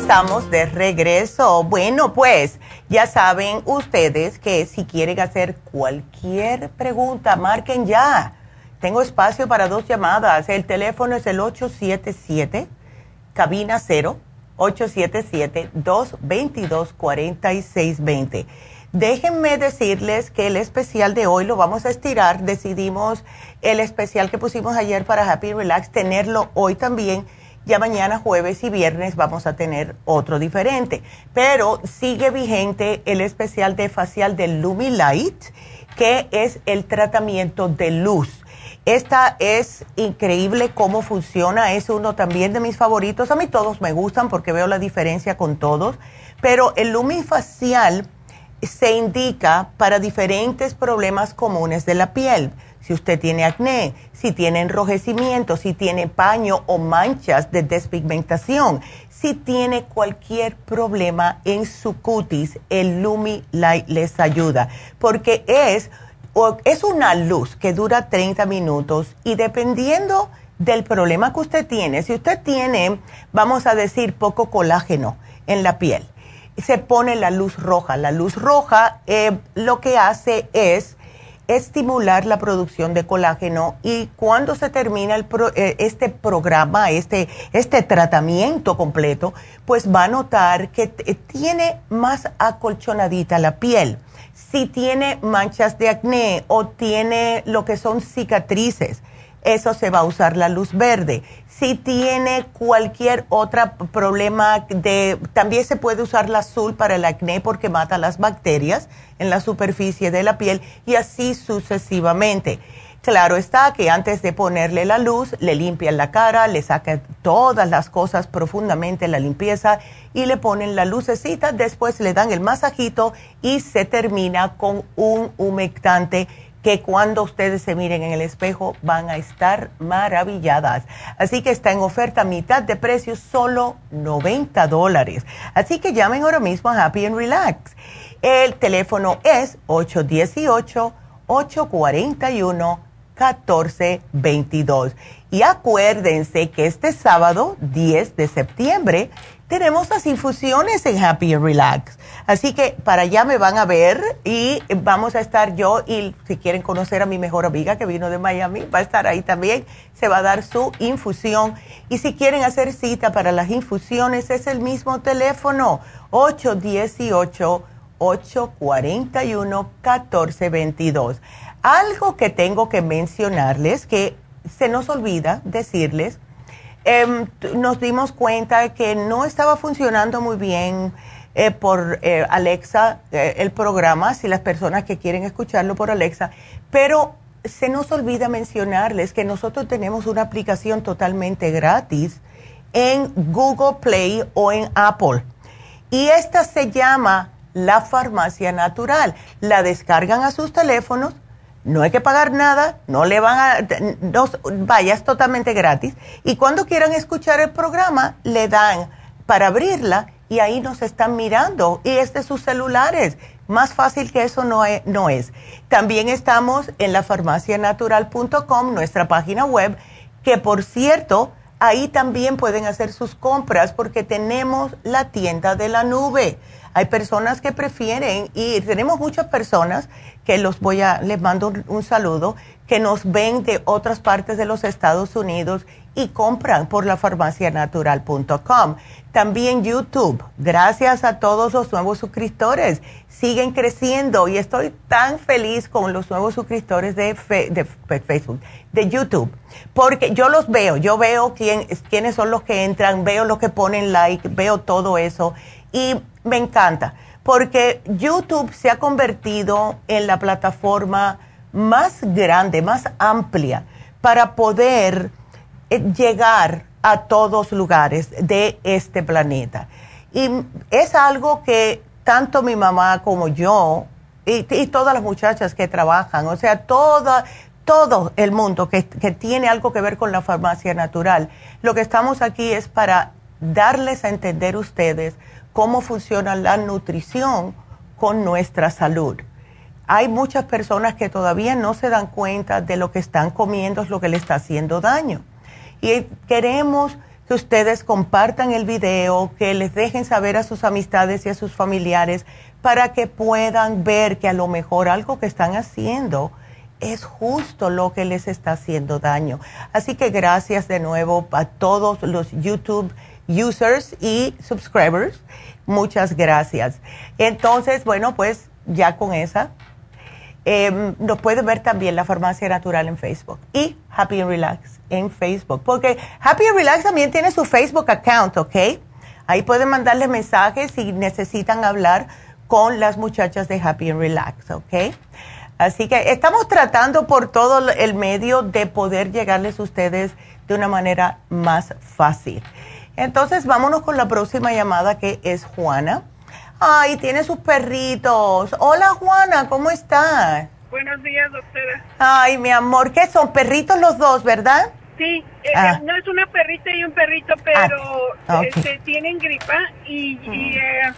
S2: Estamos de regreso. Bueno, pues ya saben ustedes que si quieren hacer cualquier pregunta, marquen ya. Tengo espacio para dos llamadas. El teléfono es el 877 cabina 0 877-222-4620. Déjenme decirles que el especial de hoy lo vamos a estirar. Decidimos el especial que pusimos ayer para Happy Relax tenerlo hoy también. Ya mañana jueves y viernes vamos a tener otro diferente. Pero sigue vigente el especial de facial de Lumi Light, que es el tratamiento de luz esta es increíble cómo funciona, es uno también de mis favoritos. A mí todos me gustan porque veo la diferencia con todos, pero el lumifacial se indica para diferentes problemas comunes de la piel. Si usted tiene acné, si tiene enrojecimiento, si tiene paño o manchas de despigmentación, si tiene cualquier problema en su cutis, el Lumi Light les ayuda porque es es una luz que dura 30 minutos y dependiendo del problema que usted tiene, si usted tiene, vamos a decir, poco colágeno en la piel, se pone la luz roja. La luz roja eh, lo que hace es estimular la producción de colágeno y cuando se termina eh, este programa, este, este tratamiento completo, pues va a notar que tiene más acolchonadita la piel. Si tiene manchas de acné o tiene lo que son cicatrices, eso se va a usar la luz verde. Si tiene cualquier otro problema de, también se puede usar la azul para el acné porque mata las bacterias en la superficie de la piel y así sucesivamente. Claro está que antes de ponerle la luz, le limpian la cara, le sacan todas las cosas profundamente, la limpieza y le ponen la lucecita, después le dan el masajito y se termina con un humectante que cuando ustedes se miren en el espejo van a estar maravilladas. Así que está en oferta mitad de precio, solo 90 dólares. Así que llamen ahora mismo a Happy and Relax. El teléfono es 818 841 1422. Y acuérdense que este sábado 10 de septiembre tenemos las infusiones en Happy and Relax. Así que para allá me van a ver y vamos a estar yo y si quieren conocer a mi mejor amiga que vino de Miami, va a estar ahí también, se va a dar su infusión. Y si quieren hacer cita para las infusiones, es el mismo teléfono, 818-841-1422. Algo que tengo que mencionarles, que se nos olvida decirles, Em, nos dimos cuenta que no estaba funcionando muy bien eh, por eh, Alexa eh, el programa, si las personas que quieren escucharlo por Alexa, pero se nos olvida mencionarles que nosotros tenemos una aplicación totalmente gratis en Google Play o en Apple. Y esta se llama La Farmacia Natural. La descargan a sus teléfonos no hay que pagar nada, no le van a, no, totalmente gratis. Y cuando quieran escuchar el programa, le dan para abrirla y ahí nos están mirando. Y es de sus celulares. Más fácil que eso no es. No es. También estamos en la farmacianatural.com, nuestra página web, que por cierto, ahí también pueden hacer sus compras porque tenemos la tienda de la nube. Hay personas que prefieren y tenemos muchas personas que los voy a, les mando un, saludo, que nos ven de otras partes de los Estados Unidos y compran por la farmacianatural.com. También YouTube, gracias a todos los nuevos suscriptores, siguen creciendo y estoy tan feliz con los nuevos suscriptores de, de Facebook, de YouTube, porque yo los veo, yo veo quién, quiénes son los que entran, veo los que ponen like, veo todo eso y me encanta, porque YouTube se ha convertido en la plataforma más grande, más amplia para poder eh, llegar a todos lugares de este planeta. Y es algo que tanto mi mamá como yo y, todas las muchachas que trabajan, o sea, toda, todo el mundo que, que tiene algo que ver con la farmacia natural, lo que estamos aquí es para darles a entender ustedes cómo funciona la nutrición con nuestra salud. Hay muchas personas que todavía no se dan cuenta de lo que están comiendo es lo que le está haciendo daño. Y queremos que ustedes compartan el video, que les dejen saber a sus amistades y a sus familiares para que puedan ver que a lo mejor algo que están haciendo es justo lo que les está haciendo daño. Así que gracias de nuevo a todos los YouTube users y subscribers. Muchas gracias. Entonces, bueno, pues ya con esa, eh, nos puede ver también la Farmacia Natural en Facebook y Happy and Relax en Facebook, porque Happy and Relax también tiene su Facebook account, ¿ok? Ahí pueden mandarle mensajes si necesitan hablar con las muchachas de Happy and Relax, ¿ok? Así que estamos tratando por todo el medio de poder llegarles a ustedes de una manera más fácil. Entonces, vámonos con la próxima llamada que es Juana. Ay, tiene sus perritos. Hola, Juana, ¿cómo estás?
S8: Buenos días, doctora.
S2: Ay, mi amor, ¿qué son? Perritos los dos, ¿verdad?
S8: Sí, eh, ah. eh, no es una perrita y un perrito, pero ah, este, tienen gripa y, mm. eh,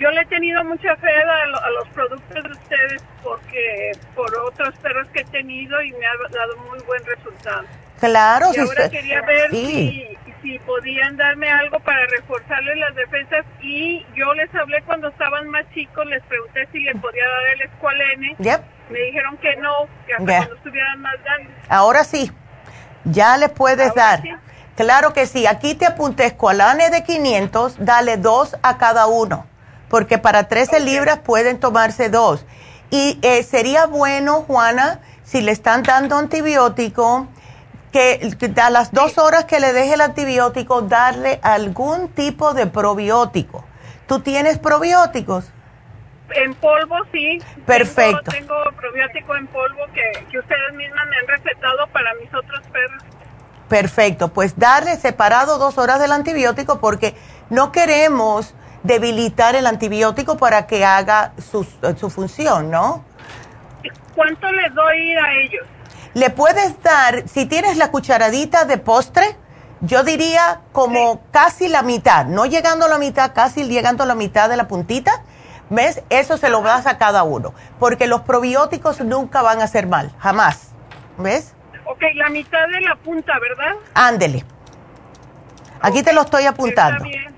S8: yo le he tenido mucha fe a, los productos de ustedes porque por otros perros que he tenido y me ha dado muy buen resultado.
S2: Claro,
S8: y ahora quería ver si si podían darme algo para reforzarles las defensas y yo les hablé cuando estaban más chicos, les pregunté si les podía dar el escualene. Me dijeron que no, que hasta cuando estuvieran más grandes.
S2: Ahora sí, ya les puedes dar. Claro que sí, aquí te apunté escualane de 500, dale dos a cada uno, porque para 13 libras pueden tomarse dos. Y eh, sería bueno, Juana, si le están dando antibiótico, que, a las dos horas que le deje el antibiótico, darle algún tipo de probiótico. ¿Tú tienes probióticos?
S8: En polvo, sí.
S2: Perfecto.
S8: Tengo, probiótico en polvo que, que ustedes mismas me han recetado para mis otros perros.
S2: Perfecto, pues darle separado dos horas del antibiótico porque no queremos debilitar el antibiótico para que haga su, su función, ¿no?
S8: ¿Cuánto les doy a ellos?
S2: Le puedes dar, si tienes la cucharadita de postre, yo diría como casi la mitad, no llegando a la mitad, casi llegando a la mitad de la puntita. ¿Ves? Eso se lo das a cada uno, porque los probióticos nunca van a hacer mal, jamás. ¿Ves?
S8: Ok, la mitad de la punta, ¿verdad?
S2: Ándele. Aquí te lo estoy apuntando. Está bien.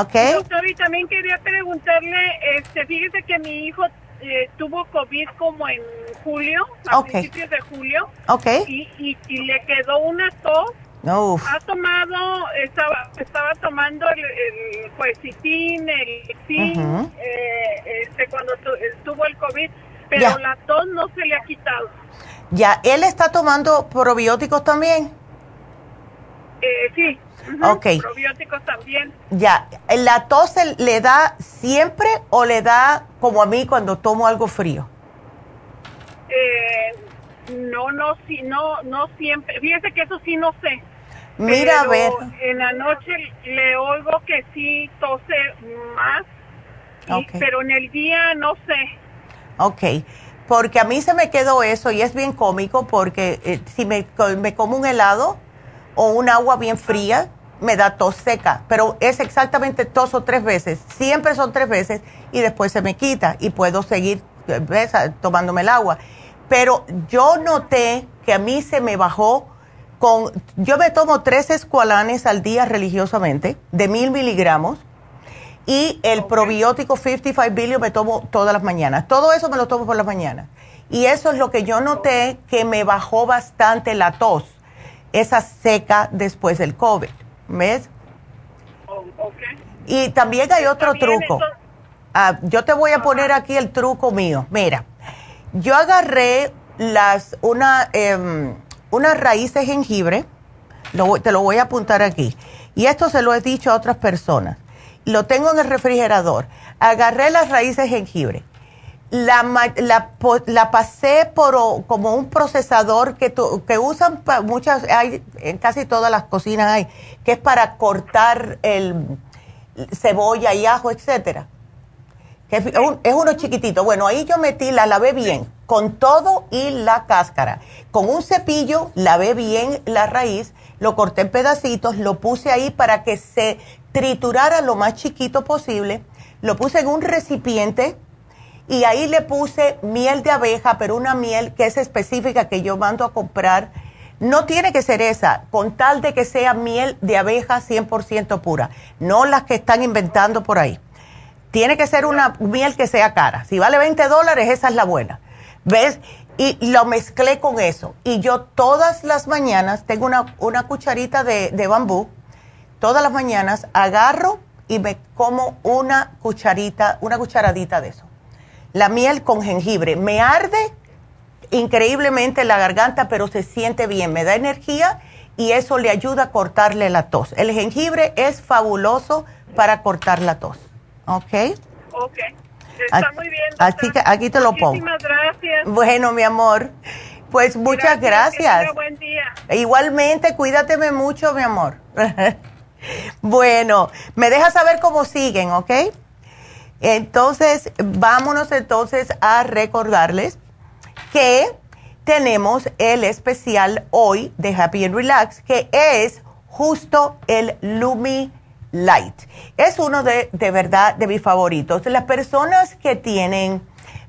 S2: Ok.
S8: Doctor, y también quería preguntarle, este, fíjese que mi hijo eh, tuvo COVID como en julio, a principios de julio.
S2: Ok.
S8: Y, y, y le quedó una tos ha tomado, estaba, estaba tomando el, el coecitín, el zinc, eh, este, cuando tuvo el COVID, pero la tos no se le ha quitado.
S2: Ya, ¿él está tomando probióticos también?
S8: Eh, sí.
S2: Ok.
S8: Probióticos también.
S2: Ya, ¿la tos le da siempre o le da como a mí cuando tomo algo frío?
S8: Eh, no, no, sí, no, no siempre. Fíjese que eso sí no sé.
S2: Mira, a ver.
S8: En la noche le oigo que sí tose más, pero en el día no sé.
S2: Ok, porque a mí se me quedó eso y es bien cómico porque eh, si me, me como un helado o un agua bien fría, me da tos seca, pero es exactamente tos o tres veces, siempre son tres veces y después se me quita y puedo seguir ¿ves? tomándome el agua. Pero yo noté que a mí se me bajó yo me tomo tres escualanes al día religiosamente, de mil miligramos, y el probiótico 55 billion me tomo todas las mañanas. Todo eso me lo tomo por las mañanas. Y eso es lo que yo noté que me bajó bastante la tos, esa seca después del COVID. ¿Ves?
S8: Oh,
S2: y también hay otro truco. Ah, yo te voy a poner aquí el truco mío. Mira, yo agarré las, una, em, una raíz de jengibre, te lo voy a apuntar aquí, y esto se lo he dicho a otras personas, lo tengo en el refrigerador, agarré las raíces de jengibre, la, la, pasé por como un procesador que, que usan muchas, hay, en casi todas las cocinas hay, que es para cortar el cebolla y ajo, etcétera. Que es, es uno chiquitito. Bueno, ahí yo metí, la lavé bien con todo y la cáscara. Con un cepillo lavé bien la raíz, lo corté en pedacitos, lo puse ahí para que se triturara lo más chiquito posible, lo puse en un recipiente y ahí le puse miel de abeja, pero una miel que es específica que yo mando a comprar. No tiene que ser esa, con tal de que sea miel de abeja 100% pura, no las que están inventando por ahí. Tiene que ser una miel que sea cara. Si vale 20 dólares, esa es la buena. ¿Ves? Y lo mezclé con eso. Y yo todas las mañanas tengo una, una cucharita de, de, bambú. Todas las mañanas agarro y me como una cucharita, una cucharadita de eso. La miel con jengibre. Me arde increíblemente la garganta, pero se siente bien. Me da energía y eso le ayuda a cortarle la tos. El jengibre es fabuloso para cortar la tos. ¿Ok?
S8: Ok. Está muy bien.
S2: Así que aquí te lo pongo.
S8: Muchísimas gracias.
S2: Bueno, mi amor. Pues muchas gracias.
S8: buen día.
S2: Igualmente, cuídateme mucho, mi amor. bueno, me deja saber cómo siguen, ¿ok? Entonces, vámonos entonces a recordarles que tenemos el especial hoy de Happy and Relax, que es justo el Lumi Light. Es uno de, de verdad, de mis favoritos. Las personas que tienen,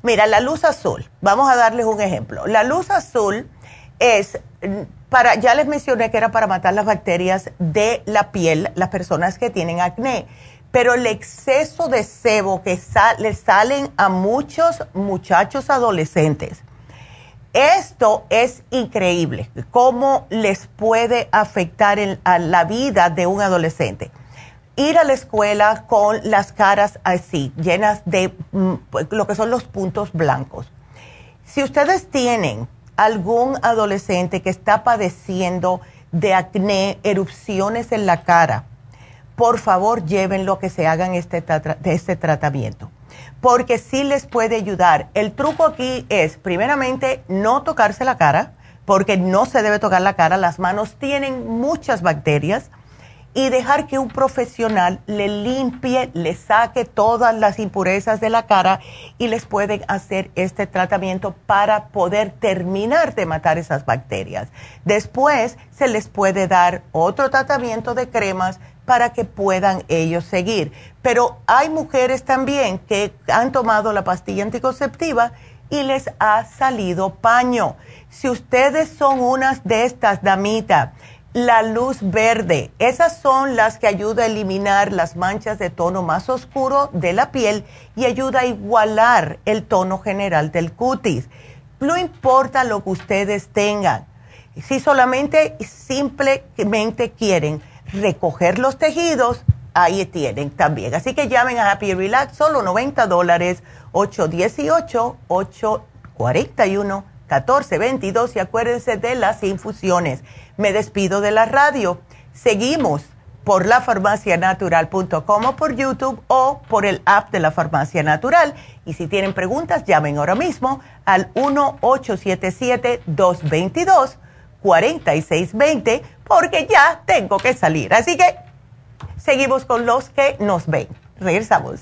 S2: mira, la luz azul, vamos a darles un ejemplo. La luz azul es para, ya les mencioné que era para matar las bacterias de la piel, las personas que tienen acné. Pero el exceso de sebo que le salen a muchos muchachos adolescentes, esto es increíble, cómo les puede afectar a la vida de un adolescente ir a la escuela con las caras así, llenas de mm, lo que son los puntos blancos. Si ustedes tienen algún adolescente que está padeciendo de acné, erupciones en la cara, por favor llévenlo que se hagan este, este tratamiento, porque sí les puede ayudar. El truco aquí es, primeramente, no tocarse la cara, porque no se debe tocar la cara, las manos tienen muchas bacterias y dejar que un profesional le limpie, le saque todas las impurezas de la cara y les pueden hacer este tratamiento para poder terminar de matar esas bacterias. Después se les puede dar otro tratamiento de cremas para que puedan ellos seguir. Pero hay mujeres también que han tomado la pastilla anticonceptiva y les ha salido paño. Si ustedes son unas de estas damitas,
S9: la luz verde. Esas son las que ayudan a eliminar las manchas de tono más oscuro de la piel y ayuda a igualar el tono general del cutis. No importa lo que ustedes tengan. Si solamente simplemente quieren recoger los tejidos, ahí tienen también. Así que llamen a Happy Relax, solo 90 dólares, 818-841-1422 y acuérdense de las infusiones. Me despido de la radio. Seguimos por lafarmacianatural.com o por YouTube o por el app de la Farmacia Natural. Y si tienen preguntas, llamen ahora mismo al 1-877-222-4620 porque ya tengo que salir. Así que seguimos con los que nos ven. Regresamos.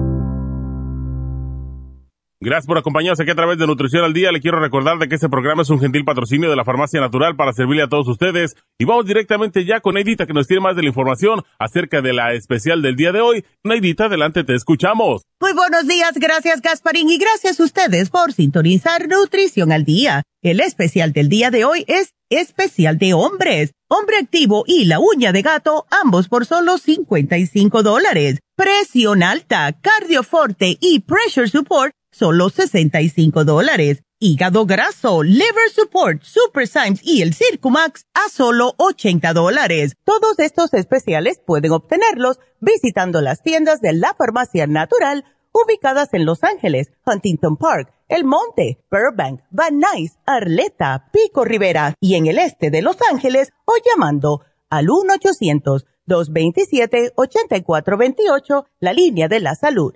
S7: Gracias por acompañarnos aquí a través de Nutrición al Día. Le quiero recordar de que este programa es un gentil patrocinio de la Farmacia Natural para servirle a todos ustedes. Y vamos directamente ya con Neidita que nos tiene más de la información acerca de la especial del día de hoy. Neidita, adelante, te escuchamos.
S2: Muy buenos días, gracias Gasparín y gracias a ustedes por sintonizar Nutrición al Día. El especial del día de hoy es especial de hombres. Hombre activo y la uña de gato, ambos por solo 55 dólares. Presión alta, cardioforte y pressure support solo 65 dólares. Hígado graso, liver support, super Symes y el Circumax a solo 80 dólares. Todos estos especiales pueden obtenerlos visitando las tiendas de la farmacia natural ubicadas en Los Ángeles, Huntington Park, El Monte, Burbank, Van Nuys, Arleta, Pico Rivera y en el este de Los Ángeles o llamando al 1-800-227-8428, la línea de la salud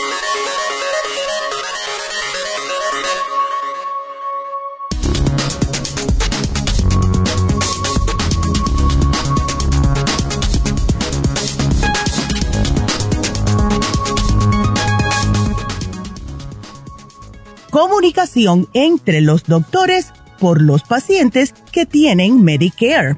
S2: Comunicación entre los doctores por los pacientes que tienen Medicare.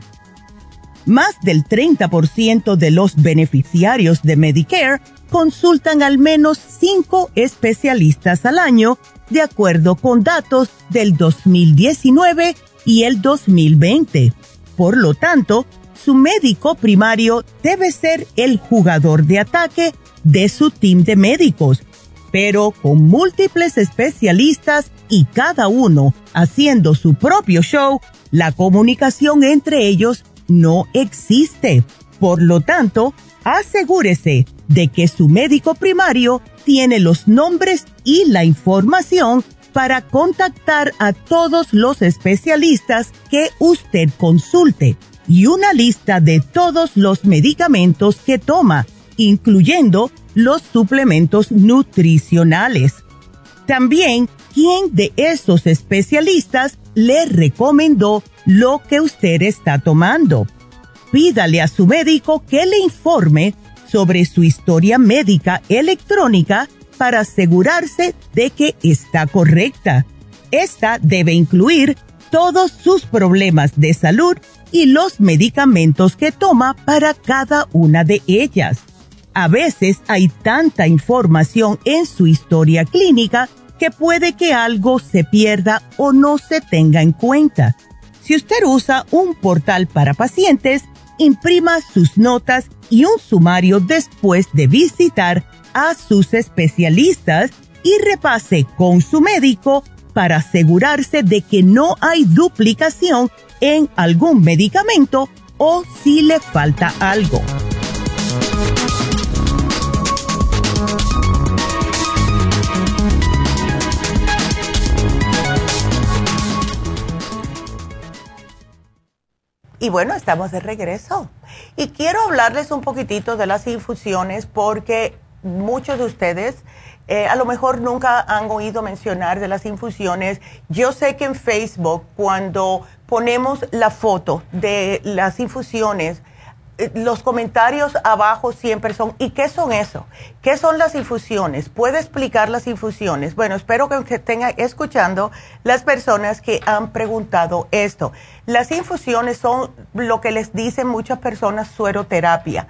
S2: Más del 30% de los beneficiarios de Medicare consultan al menos cinco especialistas al año, de acuerdo con datos del 2019 y el 2020. Por lo tanto, su médico primario debe ser el jugador de ataque de su team de médicos pero con múltiples especialistas y cada uno haciendo su propio show, la comunicación entre ellos no existe. Por lo tanto, asegúrese de que su médico primario tiene los nombres y la información para contactar a todos los especialistas que usted consulte
S4: y una lista de todos los medicamentos que toma, incluyendo los suplementos nutricionales. También, ¿quién de esos especialistas le recomendó lo que usted está tomando? Pídale a su médico que le informe sobre su historia médica electrónica para asegurarse de que está correcta. Esta debe incluir todos sus problemas de salud y los medicamentos que toma para cada una de ellas. A veces hay tanta información en su historia clínica que puede que algo se pierda o no se tenga en cuenta. Si usted usa un portal para pacientes, imprima sus notas y un sumario después de visitar a sus especialistas y repase con su médico para asegurarse de que no hay duplicación en algún medicamento o si le falta algo.
S2: Y bueno, estamos de regreso. Y quiero hablarles un poquitito de las infusiones porque muchos de ustedes eh, a lo mejor nunca han oído mencionar de las infusiones. Yo sé que en Facebook, cuando ponemos la foto de las infusiones, los comentarios abajo siempre son, ¿y qué son eso? ¿Qué son las infusiones? ¿Puede explicar las infusiones? Bueno, espero que estén escuchando las personas que han preguntado esto. Las infusiones son lo que les dicen muchas personas sueroterapia.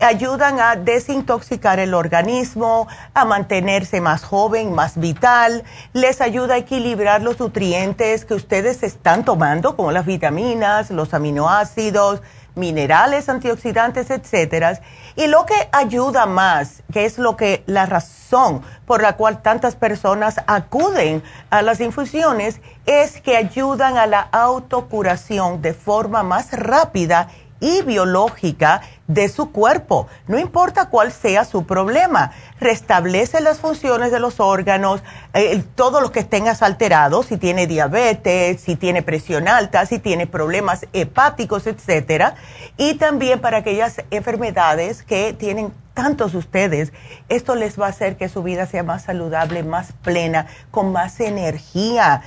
S2: Ayudan a desintoxicar el organismo, a mantenerse más joven, más vital, les ayuda a equilibrar los nutrientes que ustedes están tomando, como las vitaminas, los aminoácidos, minerales, antioxidantes, etcétera. Y lo que ayuda más, que es lo que la razón por la cual tantas personas acuden a las infusiones, es que ayudan a la autocuración de forma más rápida y biológica de su cuerpo, no importa cuál sea su problema. Restablece las funciones de los órganos, eh, todos los que estén alterados, si tiene diabetes, si tiene presión alta, si tiene problemas hepáticos, etcétera, y también para aquellas enfermedades que tienen tantos ustedes, esto les va a hacer que su vida sea más saludable, más plena, con más energía.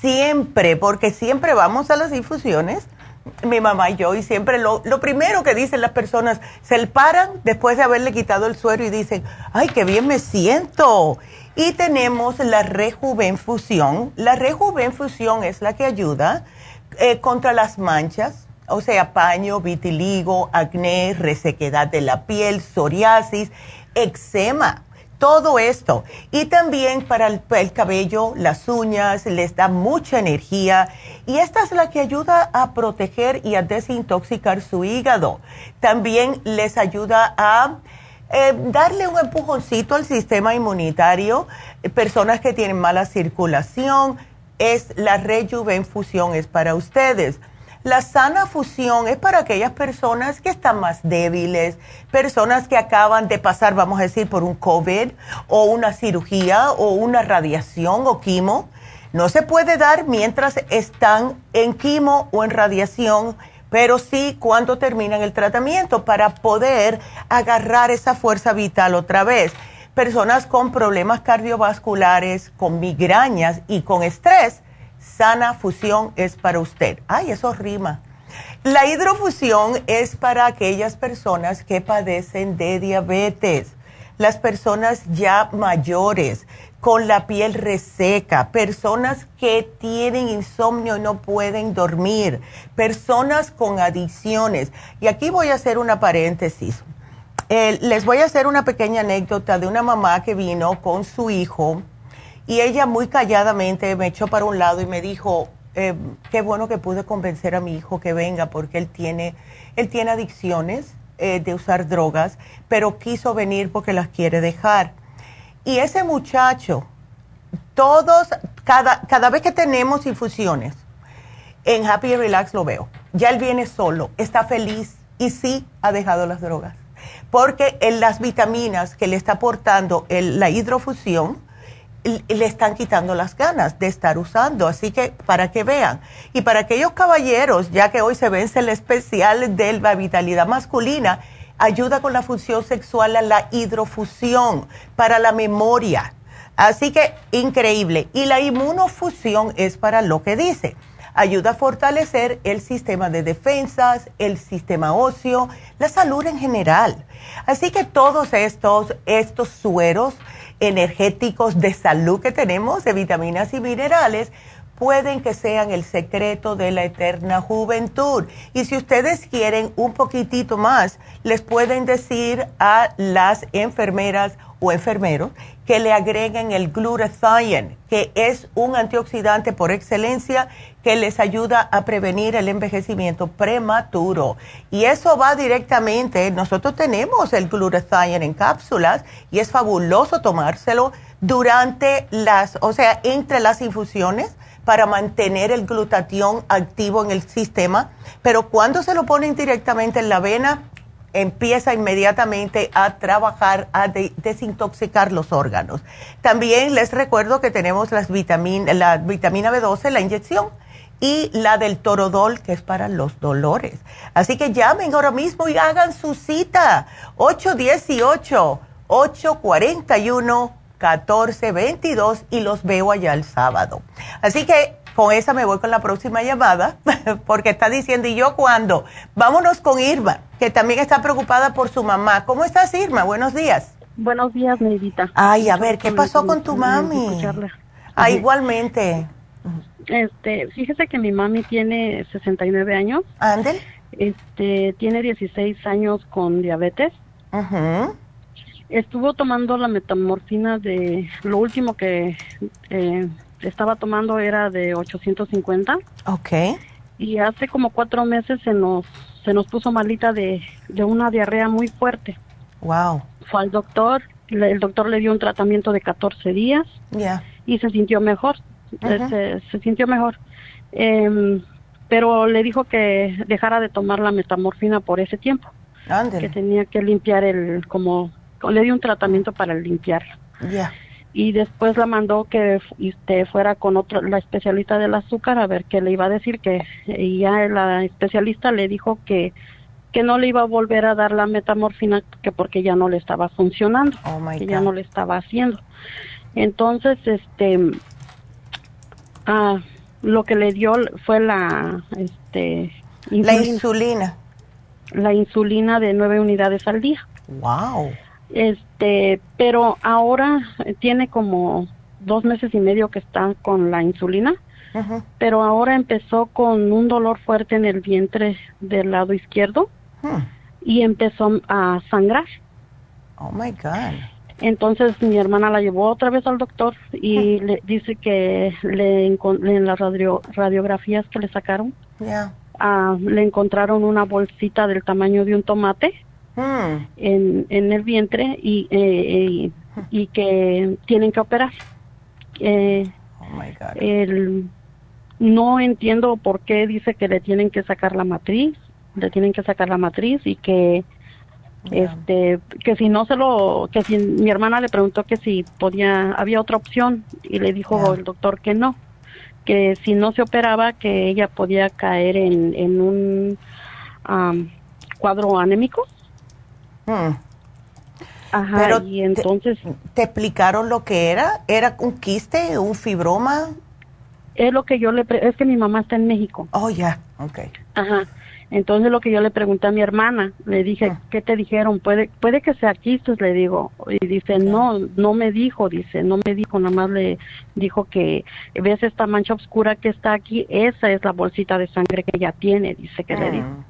S2: Siempre, porque siempre vamos a las infusiones mi mamá y yo, y siempre lo, lo, primero que dicen las personas, se paran después de haberle quitado el suero y dicen, ay, qué bien me siento. Y tenemos la rejuvenfusión. La rejuvenfusión es la que ayuda eh, contra las manchas, o sea, paño, vitiligo, acné, resequedad de la piel, psoriasis, eczema todo esto. Y también para el, cabello, las uñas, les da mucha energía. Y esta es la que ayuda a proteger y a desintoxicar su hígado. También les ayuda a eh, darle un empujoncito al sistema inmunitario. Personas que tienen mala circulación, es la rejuvenfusión, es para ustedes. La sana fusión es para aquellas personas que están más débiles, personas que acaban de pasar, vamos a decir, por un COVID o una cirugía o una radiación o quimo. No se puede dar mientras están en quimo o en radiación, pero sí cuando terminan el tratamiento para poder agarrar esa fuerza vital otra vez. Personas con problemas cardiovasculares, con migrañas y con estrés sana fusión es para usted. Ay, eso rima. La hidrofusión es para aquellas personas que padecen de diabetes, las personas ya mayores, con la piel reseca, personas que tienen insomnio y no pueden dormir, personas con adicciones. Y aquí voy a hacer una paréntesis. Eh, les voy a hacer una pequeña anécdota de una mamá que vino con su hijo y ella muy calladamente me echó para un lado y me dijo, eh, qué bueno que pude convencer a mi hijo que venga porque él tiene, él tiene adicciones eh, de usar drogas, pero quiso venir porque las quiere dejar. Y ese muchacho, todos, cada, cada vez que tenemos infusiones, en Happy Relax lo veo. Ya él viene solo, está feliz y sí ha dejado las drogas. Porque en las vitaminas que le está aportando la hidrofusión, le están quitando las ganas de estar usando. Así que para que vean. Y para aquellos caballeros, ya que hoy se vence el especial de la vitalidad masculina, ayuda con la función sexual a la hidrofusión, para la memoria. Así que increíble. Y la inmunofusión es para lo que dice. Ayuda a fortalecer el sistema de defensas, el sistema óseo, la salud en general. Así que todos estos, estos sueros energéticos de salud que tenemos, de vitaminas y minerales, pueden que sean el secreto de la eterna juventud. Y si ustedes quieren un poquitito más, les pueden decir a las enfermeras o enfermeros que le agreguen el glutathione, que es un antioxidante por excelencia que les ayuda a prevenir el envejecimiento prematuro. Y eso va directamente, nosotros tenemos el glutathione en cápsulas y es fabuloso tomárselo durante las, o sea, entre las infusiones para mantener el glutatión activo en el sistema, pero cuando se lo ponen directamente en la vena, empieza inmediatamente a trabajar, a desintoxicar los órganos. También les recuerdo que tenemos las la vitamina B12, la inyección, y la del torodol, que es para los dolores. Así que llamen ahora mismo y hagan su cita. 818-841-1422 y los veo allá el sábado. Así que con esa me voy con la próxima llamada, porque está diciendo, ¿y yo cuándo? Vámonos con Irma, que también está preocupada por su mamá. ¿Cómo estás, Irma? Buenos días.
S10: Buenos días, Neidita.
S2: Ay, a ver, ¿qué pasó con tu mami? Ah, igualmente.
S10: Este, fíjese que mi mami tiene 69 años.
S2: ¿Ándel?
S10: Este, tiene 16 años con diabetes. Ajá. Estuvo tomando la metamorfina de lo último que eh, estaba tomando era de 850.
S2: Ok.
S10: Y hace como cuatro meses se nos, se nos puso malita de, de una diarrea muy fuerte.
S2: Wow.
S10: Fue al doctor, el doctor le dio un tratamiento de 14 días.
S2: Ya.
S10: Y se sintió mejor. se, se, sintió mejor. Eh, pero le dijo que dejara de tomar la metamorfina por ese tiempo. Que tenía que limpiar el, como, le dio un tratamiento para limpiar.
S2: Ya.
S10: Y después la mandó que usted fuera con otro, la especialista del azúcar a ver qué le iba a decir que y ya la especialista le dijo que que no le iba a volver a dar la metamorfina que porque ya no le estaba funcionando
S2: oh
S10: que ya no le estaba haciendo. Entonces este ah, lo que le dio fue la este
S2: insulina, la insulina.
S10: la insulina de nueve unidades al día.
S2: Wow
S10: este, pero ahora tiene como dos meses y medio que está con la insulina, pero ahora empezó con un dolor fuerte en el vientre del lado izquierdo hmm. y empezó a sangrar.
S2: Oh my God.
S10: Entonces mi hermana la llevó otra vez al doctor y hmm. le dice que le en las radio, radiografías que le sacaron, ah, le encontraron una bolsita del tamaño de un tomate
S2: Hmm.
S10: en, en el vientre y, eh, y que tienen que operar. Eh,
S2: oh
S10: no entiendo por qué dice que le tienen que sacar la matriz, le tienen que sacar la matriz y que este que si no se lo que si mi hermana le preguntó que si podía había otra opción y le dijo el doctor que no que si no se operaba que ella podía caer en, en un cuadro anémico
S2: Hmm.
S10: Ajá, Pero y entonces...
S2: Te, explicaron lo que era? ¿Era un quiste, un fibroma?
S10: Es lo que yo le... es que mi mamá está en México.
S2: Oh, ya, ok.
S10: Ajá. Entonces lo que yo le pregunté a mi hermana, le dije, hmm. ¿qué te dijeron? Puede puede que sea quistes, le digo. Y dice, no, no me dijo, dice, no me dijo, nada más le dijo que, ves esta mancha oscura que está aquí, esa es la bolsita de sangre que ella tiene, dice que le dijo. Hmm.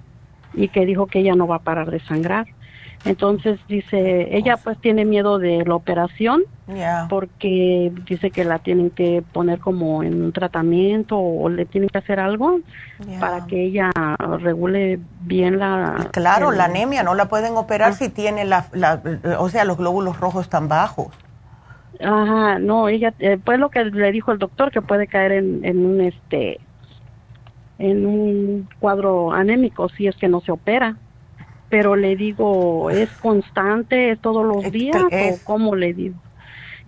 S10: Y que dijo que ella no va a parar de sangrar. Entonces dice, ella pues tiene miedo de la operación porque dice que la tienen que poner como en un tratamiento o le tienen que hacer algo para que ella regule bien la...
S2: Claro, la anemia, no la pueden operar ah. si tiene la, o sea, los glóbulos rojos tan bajos.
S10: Ajá, no, ella, eh, pues lo que le dijo el doctor que puede caer en, en un este en un cuadro anémico si es que no se opera pero le digo, ¿es constante, es todos los días o cómo le digo?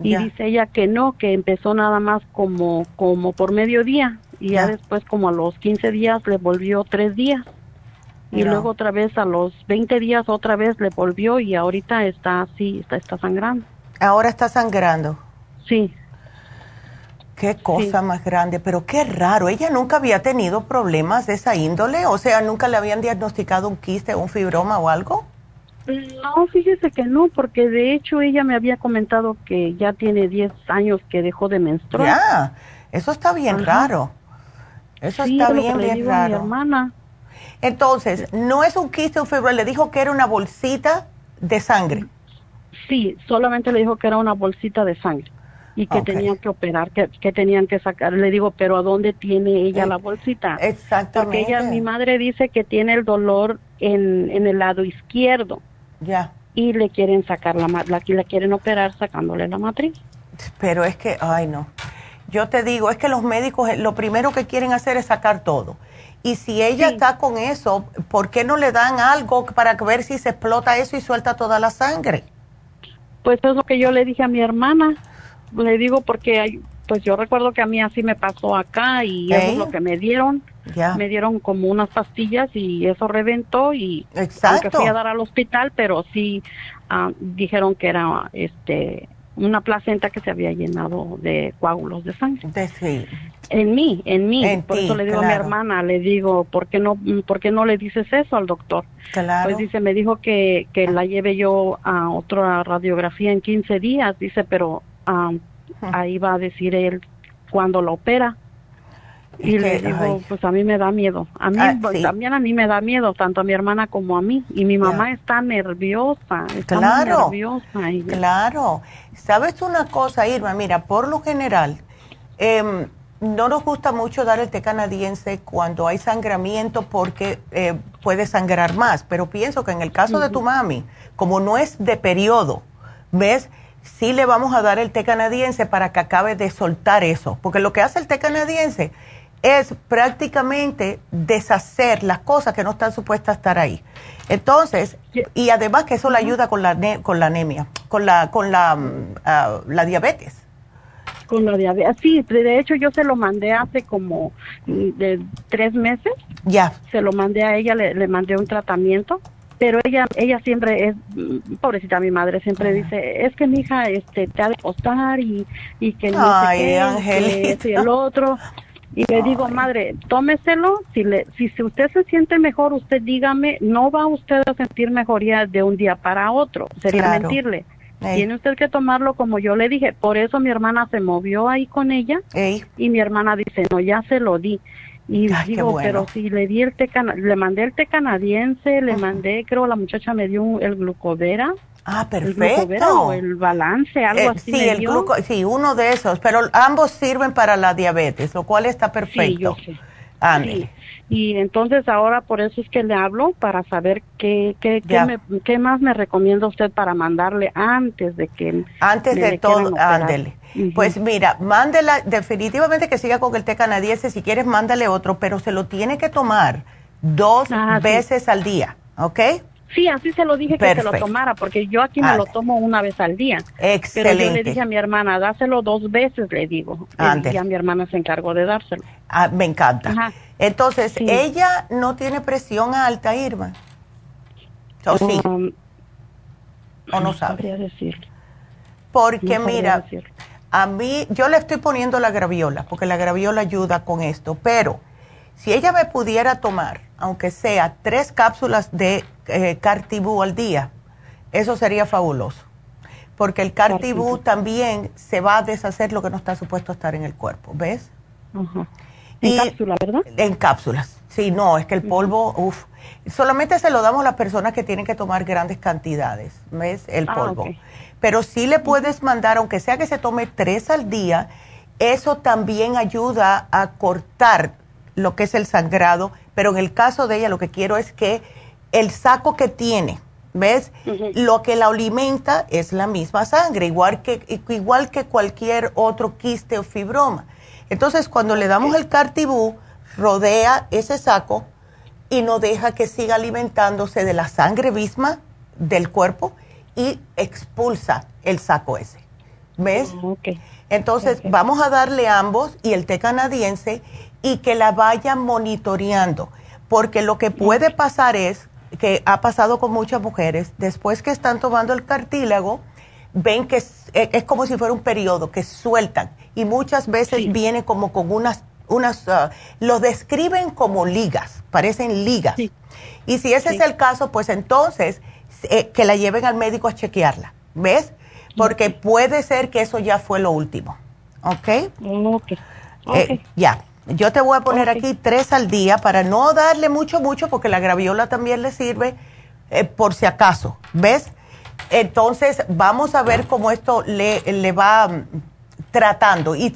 S10: Y dice ella que no, que empezó nada más como, como por mediodía y ya después como a los 15 días le volvió tres días. Y luego otra vez a los 20 días otra vez le volvió y ahorita está así, está, está sangrando.
S2: Ahora está sangrando.
S10: Sí.
S2: Qué cosa más grande, pero qué raro. Ella nunca había tenido problemas de esa índole, o sea, nunca le habían diagnosticado un quiste, un fibroma o algo.
S10: No, fíjese que no, porque de hecho ella me había comentado que ya tiene 10 años que dejó de menstruar.
S2: Ya, eso está bien raro. Eso está bien, bien raro.
S10: mi hermana.
S2: Entonces, no es un quiste o un fibroma, le dijo que era una bolsita de sangre.
S10: Sí, solamente le dijo que era una bolsita de sangre y que tenían que operar, que, que, tenían que sacar. Le digo, pero ¿a dónde tiene ella la bolsita?
S2: Exactamente.
S10: Porque ella, mi madre dice que tiene el dolor en, en el lado izquierdo.
S2: Ya.
S10: Y le quieren sacar la, la, la quieren operar sacándole la matriz.
S2: Pero es que, ay no. Yo te digo, es que los médicos eh, lo primero que quieren hacer es sacar todo. Y si ella está con eso, ¿por qué no le dan algo para ver si se explota eso y suelta toda la sangre?
S10: Pues es lo que yo le dije a mi hermana. Le digo porque hay, pues yo recuerdo que a mí así me pasó acá y eso es lo que me dieron. Me dieron como unas pastillas y eso reventó y
S2: Exacto.
S10: aunque fui a dar al hospital, pero sí ah, dijeron que era este una placenta que se había llenado de coágulos de sangre.
S2: sí.
S10: En mí, en mí. Por eso le digo a mi hermana, le digo, ¿por qué no, por qué no le dices eso al doctor?
S2: Claro.
S10: Pues dice, me dijo que, que la lleve yo a otra radiografía en 15 días, dice, pero ahí va a decir él cuando lo opera. Y le digo, pues a mí me da miedo. A mí ah, pues, también a mí me da miedo, tanto a mi hermana como a mí. Y mi mamá está nerviosa, está
S2: claro,
S10: nerviosa.
S2: Claro. ¿Sabes una cosa, Irma? Mira, por lo general, eh, no nos gusta mucho dar el té canadiense cuando hay sangramiento porque eh, puede sangrar más, pero pienso que en el caso de tu mami, como no es de periodo, ¿ves? Sí le vamos a dar el té canadiense para que acabe de soltar eso, porque lo que hace el té canadiense es prácticamente deshacer las cosas que no están supuestas a estar ahí. Entonces, y además que eso le ayuda con la, con la anemia, con la, con la, mm, ah, la diabetes.
S10: Con la diabetes, sí, de hecho yo se lo mandé hace como mm, de tres meses.
S2: Ya.
S10: Se lo mandé a ella, le, mandé un tratamiento pero ella ella siempre es pobrecita mi madre siempre dice es que mi hija este te ha de costar y, y que no
S2: Ay,
S10: sé qué, y el otro y le digo, madre, tómeselo, si, le, si, usted se siente mejor, usted dígame, no va usted a sentir mejoría de un día para otro, sería mentirle. Tiene usted que tomarlo como yo le dije, por eso mi hermana se movió ahí con ella y mi hermana dice, no, ya se lo di. Y digo, pero si le di el té, le mandé el té canadiense, le mandé, creo la muchacha me dio el glucovera
S2: Ah, perfecto.
S10: El, el balance, algo eh, así.
S2: Sí, el gluco, sí, uno de esos, pero ambos sirven para la diabetes, lo cual está perfecto.
S10: Sí, sí. Y entonces ahora por eso es que le hablo para saber qué, qué, qué, más me recomienda usted para mandarle antes de que...
S2: Antes de todo, ándele. Pues mira, mándela, definitivamente que siga con el té canadiense, si quieres mándale otro, pero se lo tiene que tomar dos ah, veces al día, ¿ok?
S10: Sí, así se lo dije que se lo tomara, porque yo aquí me lo tomo una vez al día.
S2: Excelente.
S10: Pero yo le dije a mi hermana, dáselo dos veces, le digo. Y a mi hermana se encargó de dárselo.
S2: Ah, me encanta. Entonces, ¿ella no tiene presión alta, Irma? ¿O sí? Um, ¿O no sabe?
S10: decir.
S2: Porque mira, a mí, yo le estoy poniendo la graviola, porque la graviola ayuda con esto, pero si ella me pudiera tomar, aunque sea tres cápsulas de eh, Cartibú al día, eso sería fabuloso. Porque el Cartibú también se va a deshacer lo que no está supuesto a estar en el cuerpo, ¿ves?
S10: En cápsulas, ¿verdad?
S2: En cápsulas. Sí, no, es que el polvo, uff. Solamente se lo damos a las personas que tienen que tomar grandes cantidades, ¿ves? El ah, polvo. Pero sí le puedes mandar, aunque sea que se tome tres al día, eso también ayuda a cortar lo que es el sangrado, pero en el caso de ella lo que quiero es que el saco que tiene, ¿ves? Lo que la alimenta es la misma sangre, igual que, igual que cualquier otro quiste o fibroma. Entonces, cuando le damos el cartibú, rodea ese saco y no deja que siga alimentándose de la sangre misma del cuerpo y expulsa el saco ese. ¿Ves? Entonces, vamos a darle ambos y el té canadiense y que la vayan monitoreando, porque lo que puede pasar es que ha pasado con muchas mujeres, después que están tomando el cartílago, ven que es, como si fuera un periodo, que sueltan y muchas veces viene como con unas, unas uh, lo describen como ligas, parecen ligas. Y si ese es el caso, pues entonces eh, que la lleven al médico a chequearla, ¿ves? Porque puede ser que eso ya fue lo último, ¿ok?
S10: Ok.
S2: Eh, ya. Yo te voy a poner aquí tres al día para no darle mucho, mucho, porque la graviola también le sirve eh, por si acaso, ¿ves? Entonces, vamos a ver cómo esto le, le va mm, tratando. Y,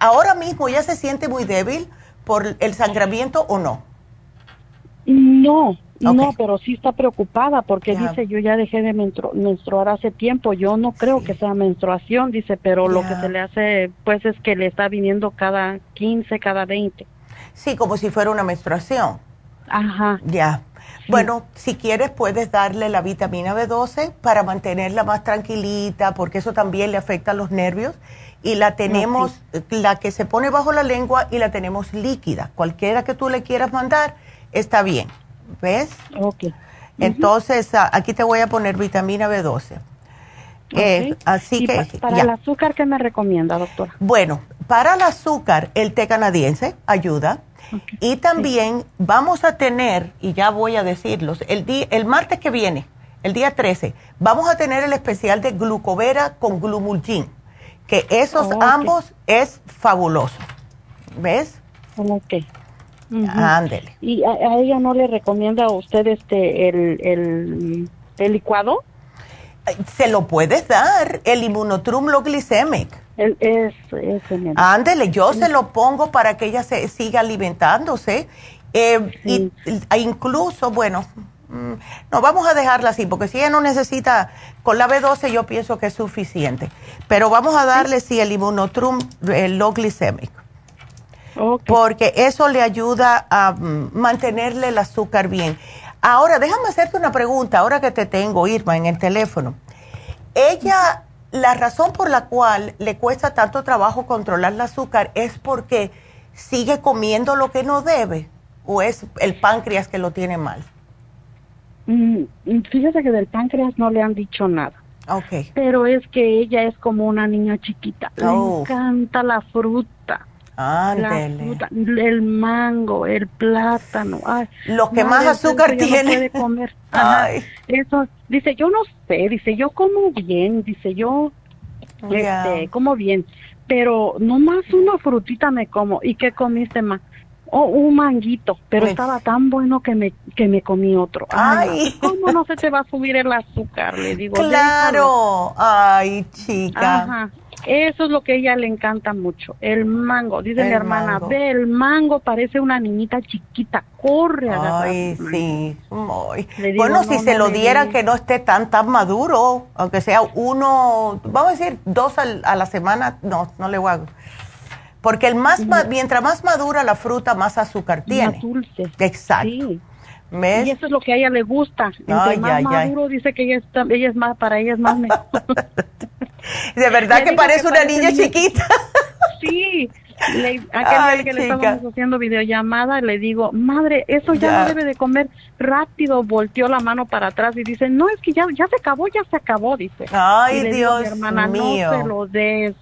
S2: ahora mismo ya se siente muy débil por el sangramiento o no?
S10: No, no, pero sí está preocupada porque dice, yo ya dejé de menstruar hace tiempo, yo no creo que sea menstruación, dice, pero lo que se le hace, pues es que le está viniendo cada 15, cada 20.
S2: Sí, como si fuera una menstruación.
S10: Ajá.
S2: Ya. Bueno, si quieres puedes darle la vitamina B12 para mantenerla más tranquilita, porque eso también le afecta a los nervios. Y la tenemos, la que se pone bajo la lengua y la tenemos líquida. Cualquiera que tú le quieras mandar, está bien. ¿Ves?
S10: Ok.
S2: Entonces, aquí te voy a poner vitamina B12. Eh, así que.
S10: ¿Para el azúcar qué me recomienda, doctora?
S2: Bueno, para el azúcar, el té canadiense ayuda. Y también vamos a tener, y ya voy a decirlos, el, día, el martes que viene, el día 13, vamos a tener el especial de glucovera con glumulgin, que esos ambos es fabuloso. ¿Ves?
S10: Ok.
S2: Ándele.
S10: ¿Y a, ella no le recomienda a usted este el, el, licuado?
S2: Se lo puedes dar, el inmunotrum lo glicemic.
S10: El, es,
S2: Ándele, yo se lo pongo para que ella se siga alimentándose. Eh, y, incluso, bueno, mm, no vamos a dejarla así, porque si ella no necesita, con la B12 yo pienso que es suficiente. Pero vamos a darle, sí, el inmunotrum, el lo Porque eso le ayuda a mm, mantenerle el azúcar bien. Ahora, déjame hacerte una pregunta, ahora que te tengo, Irma, en el teléfono. Ella, la razón por la cual le cuesta tanto trabajo controlar el azúcar es porque sigue comiendo lo que no debe o es el páncreas que lo tiene mal.
S10: Mm, fíjese que del páncreas no le han dicho nada.
S2: Okay.
S10: Pero es que ella es como una niña chiquita. Le oh. encanta la fruta el mango, el plátano. Ay,
S2: Lo que más azúcar tiene.
S10: comer. Eso, dice, yo no sé, dice, yo como bien, dice, yo este, como bien, pero nomás una frutita me como. ¿Y qué comiste más? Oh, un manguito, pero pues estaba tan bueno que me, que me comí otro. Ay, ¿cómo no se te va a subir el azúcar? Le digo.
S2: Claro, ay, chica. Ajá.
S10: Eso es lo que a ella le encanta mucho, el mango. Dice mi hermana, ve, el mango parece una niñita chiquita, corre a
S2: Ay, sí. bueno, si se lo diera que no esté tan, tan maduro, aunque sea uno, vamos a decir, dos a la semana, no, no le a... Porque el más, mientras más madura la fruta, más azúcar tiene.
S10: Más dulce.
S2: Exacto.
S10: Y eso es lo que a ella le gusta. Entre más maduro, dice que ella, ella es más, para ella es más mejor.
S2: De verdad que parece una niña chiquita.
S10: sí. Le, aquel que le estábamos haciendo videollamada, le digo, madre, eso ya, no debe de comer rápido. Volteó la mano para atrás y dice, no, es que ya, ya se acabó, ya se acabó, dice.
S2: Ay, Dios
S10: mi hermana,
S2: mío.
S10: no se lo des.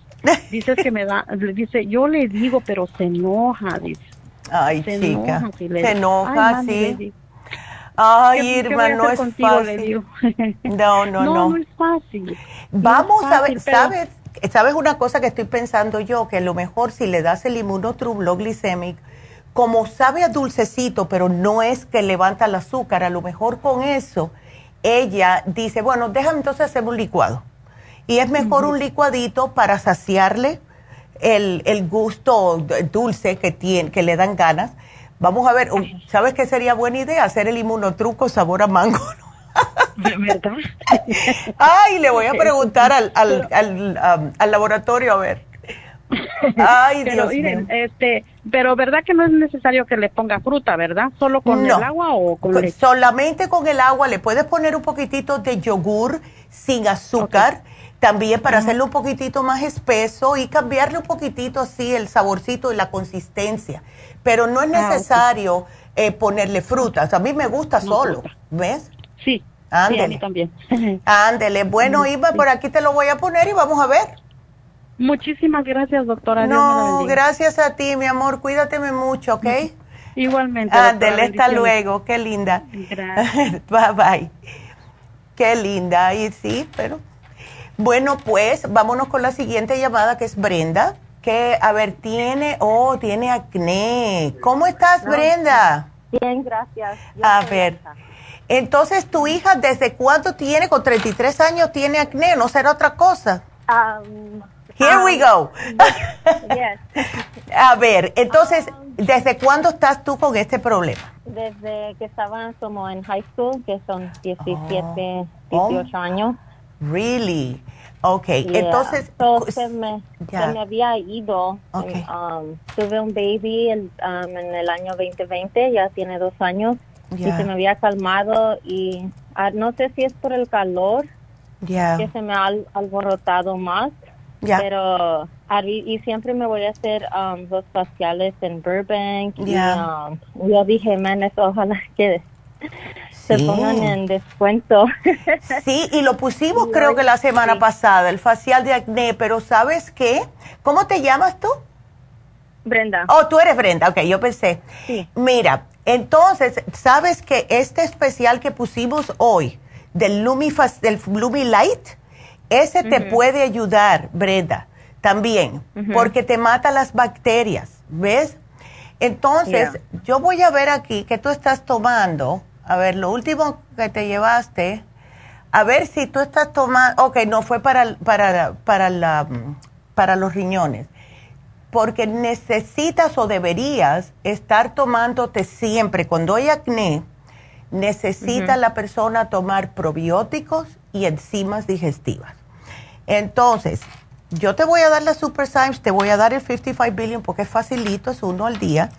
S10: Dice que me da, dice, yo le digo, pero se enoja, dice.
S2: Ay, chica, se enoja, sí. Ay, Irma, no es fácil. No, no, no.
S10: No, es fácil.
S2: Vamos a ver, ¿sabes? ¿Sabes una cosa que estoy pensando yo? Que a lo mejor si le das el inmunotrublo glicemic, como sabe a dulcecito, pero no es que levanta el azúcar, a lo mejor con eso ella dice, bueno, déjame entonces hacer un licuado. Y es mejor un licuadito para saciarle el, el gusto dulce que, tiene, que le dan ganas Vamos a ver, ¿sabes qué sería buena idea? Hacer el inmunotruco sabor a mango.
S10: ¿De verdad?
S2: Ay, le voy a preguntar al, al, al, al laboratorio a ver.
S10: Ay, pero, Dios mío. Este, pero verdad que no es necesario que le ponga fruta, ¿verdad? ¿Solo con el agua o con leche?
S2: Solamente con el agua. Le puedes poner un poquitito de yogur sin azúcar también para hacerlo un poquitito más espeso y cambiarle un poquitito así el saborcito y la consistencia. Pero no es ah, necesario eh, ponerle frutas. A mí me gusta solo, ¿ves?
S10: Sí. Ándele. a mí también.
S2: Ándele. Bueno, Iba, por aquí te lo voy a poner y vamos a ver.
S10: Muchísimas gracias, doctora.
S2: No, gracias a ti, mi amor. Cuídateme mucho, ¿ok?
S10: Igualmente.
S2: Ándele, hasta luego. Qué linda. Gracias. bye bye. Qué linda. Y sí, pero bueno, pues vámonos con la siguiente llamada que es Brenda, que, a ver, tiene, oh, tiene acné. ¿Cómo estás, Brenda?
S11: Bien, gracias.
S2: a ver, entonces tu hija, ¿desde cuánto tiene? Con 33 años tiene acné, ¿no será otra cosa? Um, Here we go. Yes. a ver, entonces, um, ¿desde cuándo estás tú con este problema?
S11: Desde que estaba como en high school, que son 17, 18 años.
S2: Really? Ok, entonces...
S11: se, me, me, había ido. Um, tuve un baby um, en el año 2020, ya tiene dos años. Y se me había calmado y ah, no sé si es por el calor que se me ha alborotado más. Pero y siempre me voy a hacer um, dos faciales en Burbank. Y yo dije, man, ojalá que se pongan en descuento.
S2: Sí, y lo pusimos creo que la semana pasada, el facial de acné, pero ¿sabes qué? ¿Cómo te llamas tú?
S11: Brenda.
S2: Oh, tú eres Brenda, ok, yo pensé. Sí. Mira, entonces, ¿sabes que este especial que pusimos hoy del Lumi, del Lumi Light, ese te puede ayudar, Brenda, también, porque te mata las bacterias, ¿ves? Entonces, yo voy a ver aquí que tú estás tomando a ver, lo último que te llevaste, a ver si tú estás tomando, ok, no fue para, para, para, la, para los riñones, porque necesitas o deberías estar tomándote siempre, cuando hay acné, necesita la persona tomar probióticos y enzimas digestivas. Entonces, yo te voy a dar la Super Symes, te voy a dar el 55 billion porque es facilito, es uno al día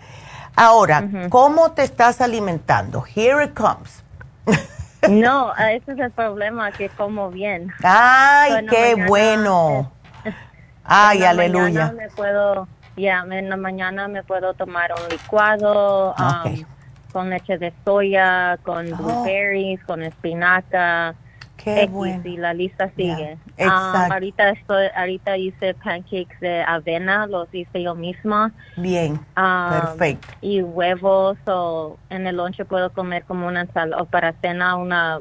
S2: Ahora, ¿cómo te estás alimentando? Here it comes.
S11: no, ese es el problema, que como bien.
S2: Ay, qué bueno. Ay, aleluya.
S11: Me puedo, ya, en la mañana me puedo tomar un licuado um, con leche de soya, con oh. blueberries, con espinaca Qué bueno. Y la lista sigue. Ah, ahorita estoy, ahorita hice pancakes de avena, los hice yo misma.
S2: Bien, ah, perfecto.
S11: Y huevos o en el lonche puedo comer como una ensalada, o para cena una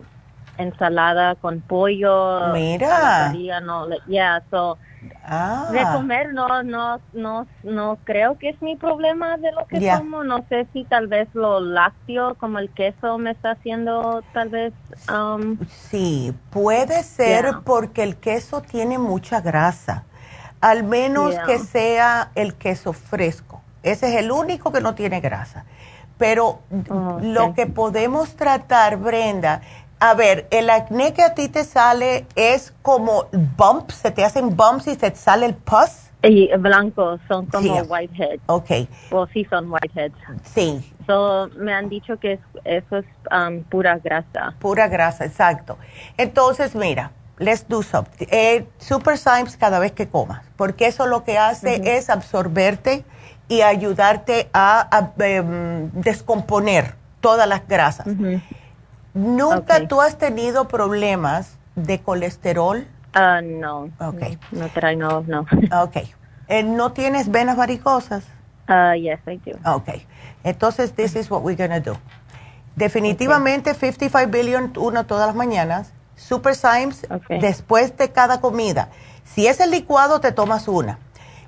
S11: ensalada con pollo.
S2: Mira.
S11: No, yeah, so Ah. De comer no, no, no, no creo que es mi problema de lo que como. No sé si tal vez lo lácteo, como el queso, me está haciendo tal vez. Um,
S2: sí, puede ser porque el queso tiene mucha grasa. Al menos que sea el queso fresco. Ese es el único que no tiene grasa. Pero lo que podemos tratar, Brenda, a ver, el acné que a ti te sale es como bumps, se te hacen bumps y se te sale el pus.
S11: Y blancos, son como whiteheads.
S2: Ok.
S11: O sí son whiteheads.
S2: Sí.
S11: So, me han dicho que eso es um, pura grasa.
S2: Pura grasa, exacto. Entonces, mira, let's do something. Eh, super Symes cada vez que comas, porque eso lo que hace es absorberte y ayudarte a, em, descomponer todas las grasas. ¿Nunca tú has tenido problemas de colesterol?
S11: Uh, no. Ok. No, no, no.
S2: Ok. Eh, ¿No tienes venas varicosas?
S11: Uh, yes, I do.
S2: Ok. Entonces, this is what we're going to do. Definitivamente 55 billion, uno todas las mañanas. Super Symes, después de cada comida. Si es el licuado, te tomas una.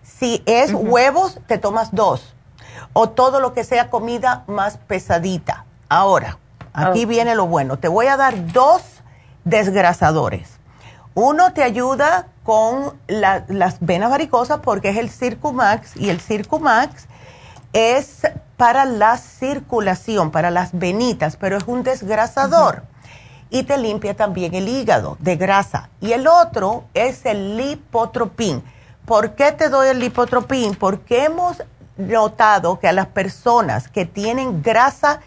S2: Si es huevos, te tomas dos. O todo lo que sea comida más pesadita. Ahora, Aquí viene lo bueno. Te voy a dar dos desgrasadores. Uno te ayuda con las venas varicosas porque es el Circumax y el Circumax es para la circulación, para las venitas, pero es un desgrasador. Y te limpia también el hígado de grasa. Y el otro es el lipotropín. ¿Por qué te doy el lipotropín? Porque hemos notado que a las personas que tienen grasa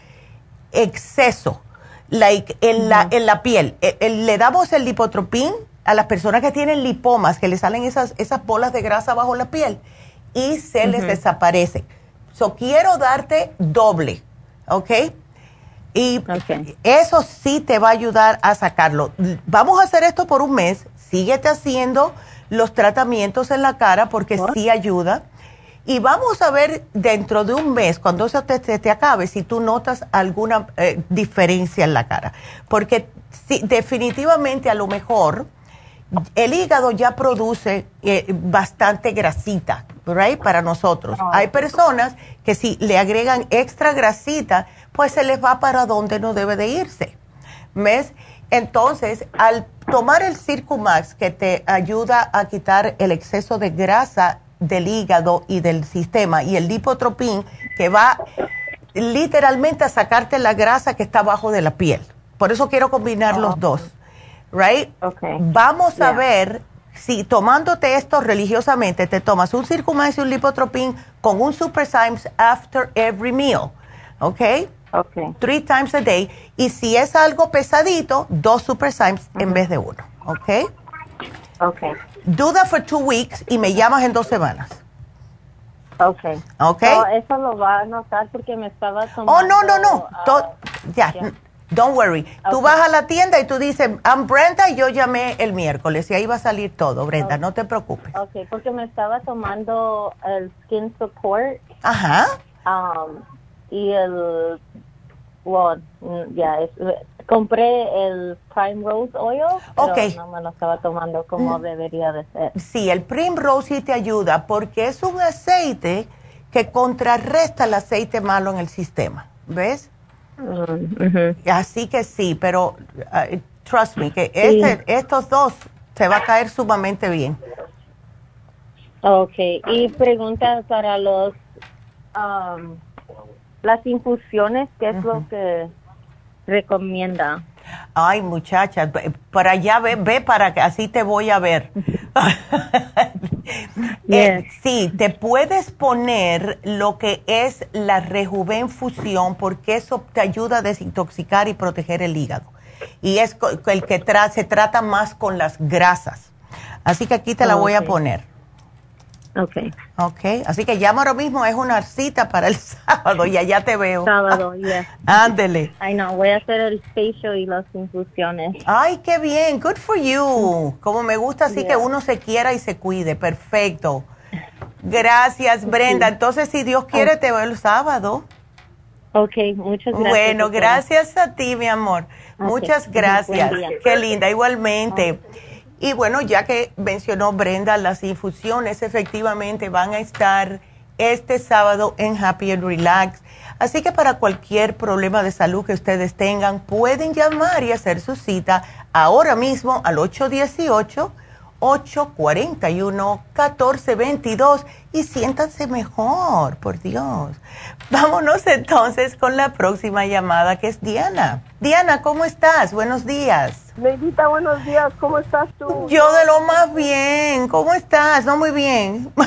S2: exceso, like en, la, en la piel. Eh, eh, le damos el lipotropín a las personas que tienen lipomas, que le salen esas, esas bolas de grasa bajo la piel y se les desaparece. So, quiero darte doble, ¿ok? Y eso sí te va a ayudar a sacarlo. Vamos a hacer esto por un mes. Síguete haciendo los tratamientos en la cara porque sí ayuda. Y vamos a ver dentro de un mes, cuando eso te, te, acabe, si tú notas alguna eh, diferencia en la cara. Porque definitivamente a lo mejor el hígado ya produce eh, bastante grasita, right, para nosotros. Ah. Hay personas que si le agregan extra grasita, pues se les va para donde no debe de irse. ¿Ves? Entonces, al tomar el Circumax, que te ayuda a quitar el exceso de grasa del hígado y del sistema, y el lipotropín, que va literalmente a sacarte la grasa que está abajo de la piel. Por eso quiero combinar los ah. dos right? Vamos a ver si tomándote esto religiosamente te tomas un Circumax y un Lipotropin con un Super Symes after every meal, ¿ok?
S11: Ok.
S2: Three times a day. Y si es algo pesadito, dos Super Symes en vez de uno, ¿ok?
S11: Ok.
S2: Do that for two weeks y me llamas en dos semanas.
S11: Ok.
S2: Ok.
S11: eso lo va a notar porque me estaba tomando... Oh,
S2: no, no, no. ya. Don't worry. Tú vas a la tienda y tú dices, I'm Brenda y yo llamé el miércoles y ahí va a salir todo, Brenda, no te preocupes.
S11: Ok, porque me estaba tomando el Skin Support.
S2: Ajá.
S11: Um, y el, well, ya, compré el Prime Rose Oil, pero no me lo estaba tomando como mm. debería de ser.
S2: Sí, el Prime Rose sí te ayuda porque es un aceite que contrarresta el aceite malo en el sistema, ¿ves? Así que sí, pero uh, trust me, que este, estos dos se va a caer sumamente bien.
S11: Ok, y pregunta para los, um, las infusiones, ¿qué es lo que recomienda?
S2: Ay, muchacha, para allá ve, ve para que así te voy a ver. Eh, sí, te puedes poner lo que es la rejuvenfusión porque eso te ayuda a desintoxicar y proteger el hígado. Y es el que se trata más con las grasas. Así que aquí te la voy a poner.
S11: Ok.
S2: Ok, así que llamo ahora mismo, es una cita para el sábado y allá te veo.
S11: Sábado, ya.
S2: Ándele.
S11: Ay, no, voy a hacer el facial y las infusiones.
S2: Ay, qué bien, good for you. Como me gusta así que uno se quiera y se cuide, perfecto. Gracias, Brenda. Entonces, si Dios quiere, te veo el sábado.
S11: Ok, muchas gracias.
S2: Bueno, gracias a ti, mi amor. Muchas gracias. Qué linda, igualmente. Y bueno, ya que mencionó Brenda, las infusiones efectivamente van a estar este sábado en Happy and Relax. Así que para cualquier problema de salud que ustedes tengan, pueden llamar y hacer su cita ahora mismo al 818 841-1422 y siéntanse mejor, por Dios. Vámonos entonces con la próxima llamada que es Diana. Diana, ¿cómo estás? Buenos días.
S12: Neidita, buenos días. ¿Cómo estás tú?
S2: Yo de lo más bien. ¿Cómo estás? No muy bien.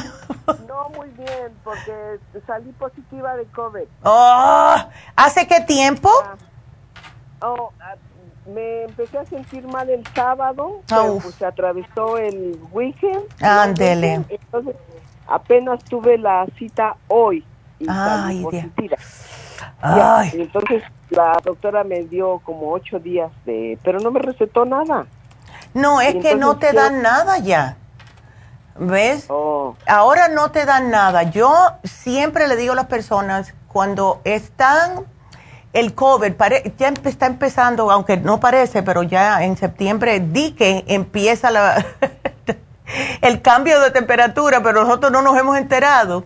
S12: No muy bien, porque salí positiva de COVID.
S2: Oh, ¿Hace qué tiempo? Ah,
S12: oh, ah, me empecé a sentir mal el sábado, pero pues se atravesó el weekend.
S2: Ándele.
S12: Entonces, apenas tuve la cita hoy.
S2: Ay,
S12: Ay. entonces la doctora me dio como ocho días de, pero no me recetó nada.
S2: No, es que no te dan nada ya. ¿Ves?
S12: Oh.
S2: Ahora no te dan nada. Yo siempre le digo a las personas, cuando están el COVID ya está empezando, aunque no parece, pero ya en septiembre di que empieza la el cambio de temperatura, pero nosotros no nos hemos enterado.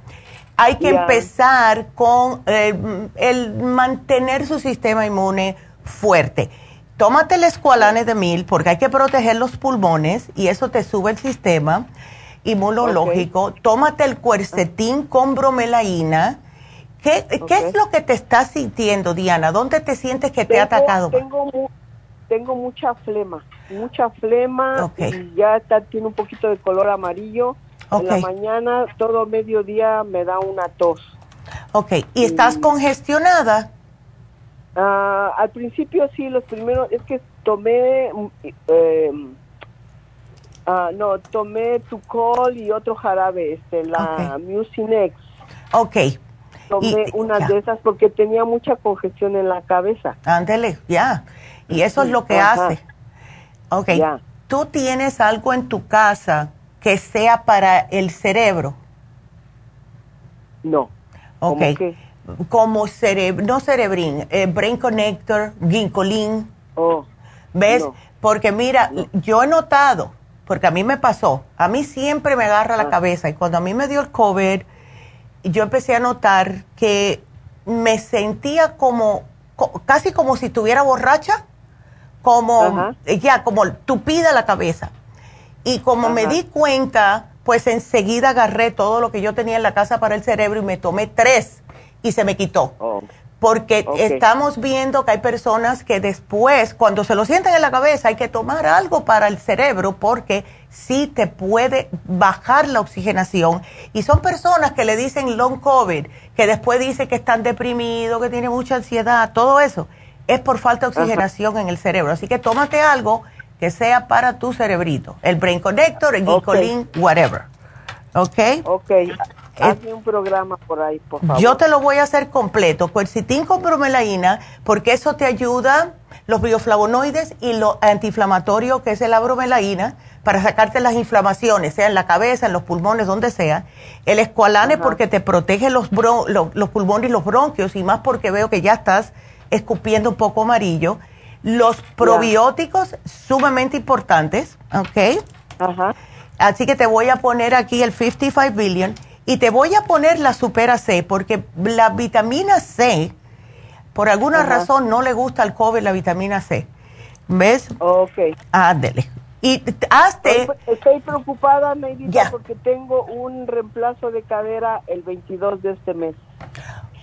S2: Hay que empezar con eh, el mantener su sistema inmune fuerte. Tómate el escualane de mil porque hay que proteger los pulmones y eso te sube el sistema inmunológico. Tómate el cuercetín con bromelaína ¿Qué, es lo que te estás sintiendo, Diana? ¿Dónde te sientes que te ha atacado?
S12: Tengo, tengo mucha flema, mucha flema y ya está, tiene un poquito de color amarillo. En la mañana, todo mediodía me da una tos.
S2: Ok, ¿y estás congestionada?
S12: Ah, al principio sí, los primeros, es que tomé eh, no, tomé tu col y otro jarabe, este, la Mucinex.
S2: Ok.
S12: Tomé una de esas porque tenía mucha congestión en la cabeza.
S2: Ándele, ya. Y eso es lo que hace. Ok. ¿Tú tienes algo en tu casa que sea para el cerebro?
S12: No.
S2: Ok. Como cerebro, no cerebrín, eh, brain connector, ginkolin.
S12: Oh.
S2: ¿Ves? Porque mira, yo he notado, porque a mí me pasó, a mí siempre me agarra la ah. cabeza y cuando a mí me dio el COVID, yo empecé a notar que me sentía como, casi como si estuviera borracha, como, ya, como tupida la cabeza. Y como me di cuenta, pues enseguida agarré todo lo que yo tenía en la casa para el cerebro y me tomé tres y se me quitó. Oh. Porque estamos viendo que hay personas que después, cuando se lo sienten en la cabeza, hay que tomar algo para el cerebro porque sí te puede bajar la oxigenación. Y son personas que le dicen long COVID, que después dicen que están deprimidos, que tienen mucha ansiedad, todo eso es por falta de oxigenación en el cerebro. Así que tómate algo que sea para tu cerebrito. El Brain Connector, el Ginkgolin, whatever. ¿Ok?
S12: Ok. Hazme un programa por ahí, por favor.
S2: Yo te lo voy a hacer completo. Quercitín con bromelaína, porque eso te ayuda, los bioflavonoides y lo antiinflamatorio, que es la bromelaína, para sacarte las inflamaciones, sea en la cabeza, en los pulmones, donde sea. El escualane, porque te protege los, los pulmones y los bronquios, y más porque veo que ya estás escupiendo un poco amarillo. Los probióticos, sumamente importantes, ¿ok?
S12: Ajá.
S2: Así que te voy a poner aquí el 55 billion y te voy a poner la supera C porque la vitamina C, por alguna razón no le gusta al COVID la vitamina C. ¿Ves?
S12: Ok.
S2: Ándele. Y hazte...
S12: Estoy preocupada, Neidita, porque tengo un reemplazo de cadera el 22 de este mes.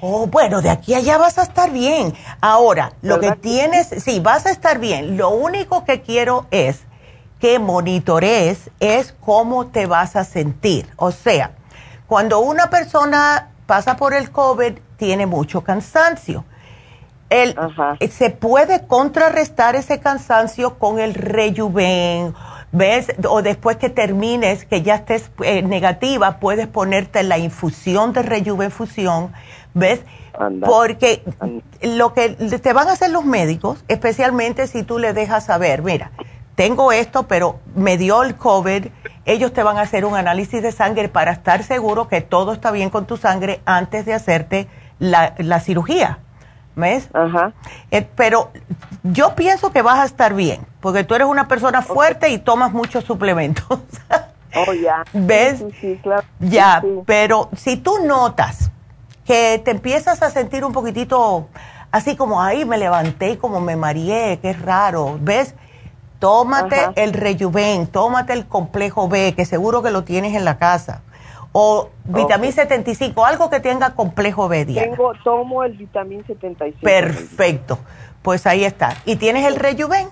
S2: Oh, bueno, de aquí allá vas a estar bien. Ahora, lo que tienes, sí, vas a estar bien. Lo único que quiero es que monitorees es cómo te vas a sentir. O sea, cuando una persona pasa por el COVID, tiene mucho cansancio. El, se puede contrarrestar ese cansancio con el rejuven, ¿ves? O después que termines, que ya estés eh, negativa, puedes ponerte la infusión de rejuven fusión ¿Ves? Porque lo que te van a hacer los médicos, especialmente si tú le dejas saber, mira, tengo esto, pero me dio el COVID, ellos te van a hacer un análisis de sangre para estar seguro que todo está bien con tu sangre antes de hacerte la, cirugía. ¿Ves?
S12: Ajá.
S2: Eh, pero yo pienso que vas a estar bien, porque tú eres una persona fuerte y tomas muchos suplementos.
S12: oh, ya.
S2: ¿Ves?
S12: Sí, claro.
S2: Ya, pero si tú notas que te empiezas a sentir un poquitito así como, ahí me levanté y como me mareé, qué raro, ¿ves? Tómate el Rejuven, tómate el complejo B, que seguro que lo tienes en la casa. O vitamina 75, algo que tenga complejo B,
S12: Diana. Tengo, tomo el vitamina 75.
S2: Perfecto, pues ahí está. ¿Y tienes el Rejuven?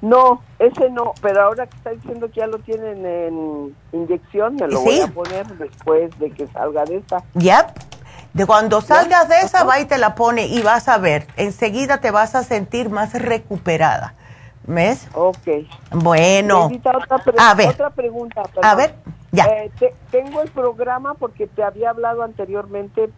S12: No, ese no, pero ahora que está diciendo que ya lo tienen en inyección, me lo voy a poner después de que salga de esa.
S2: Yep. De cuando salgas de esa, va y te la pone y vas a ver, enseguida te vas a sentir más recuperada. ¿Ves?
S12: Ok.
S2: Bueno.
S12: Otra a ver. Otra pregunta.
S2: A ver, ya.
S12: Eh, tengo el programa porque te había hablado anteriormente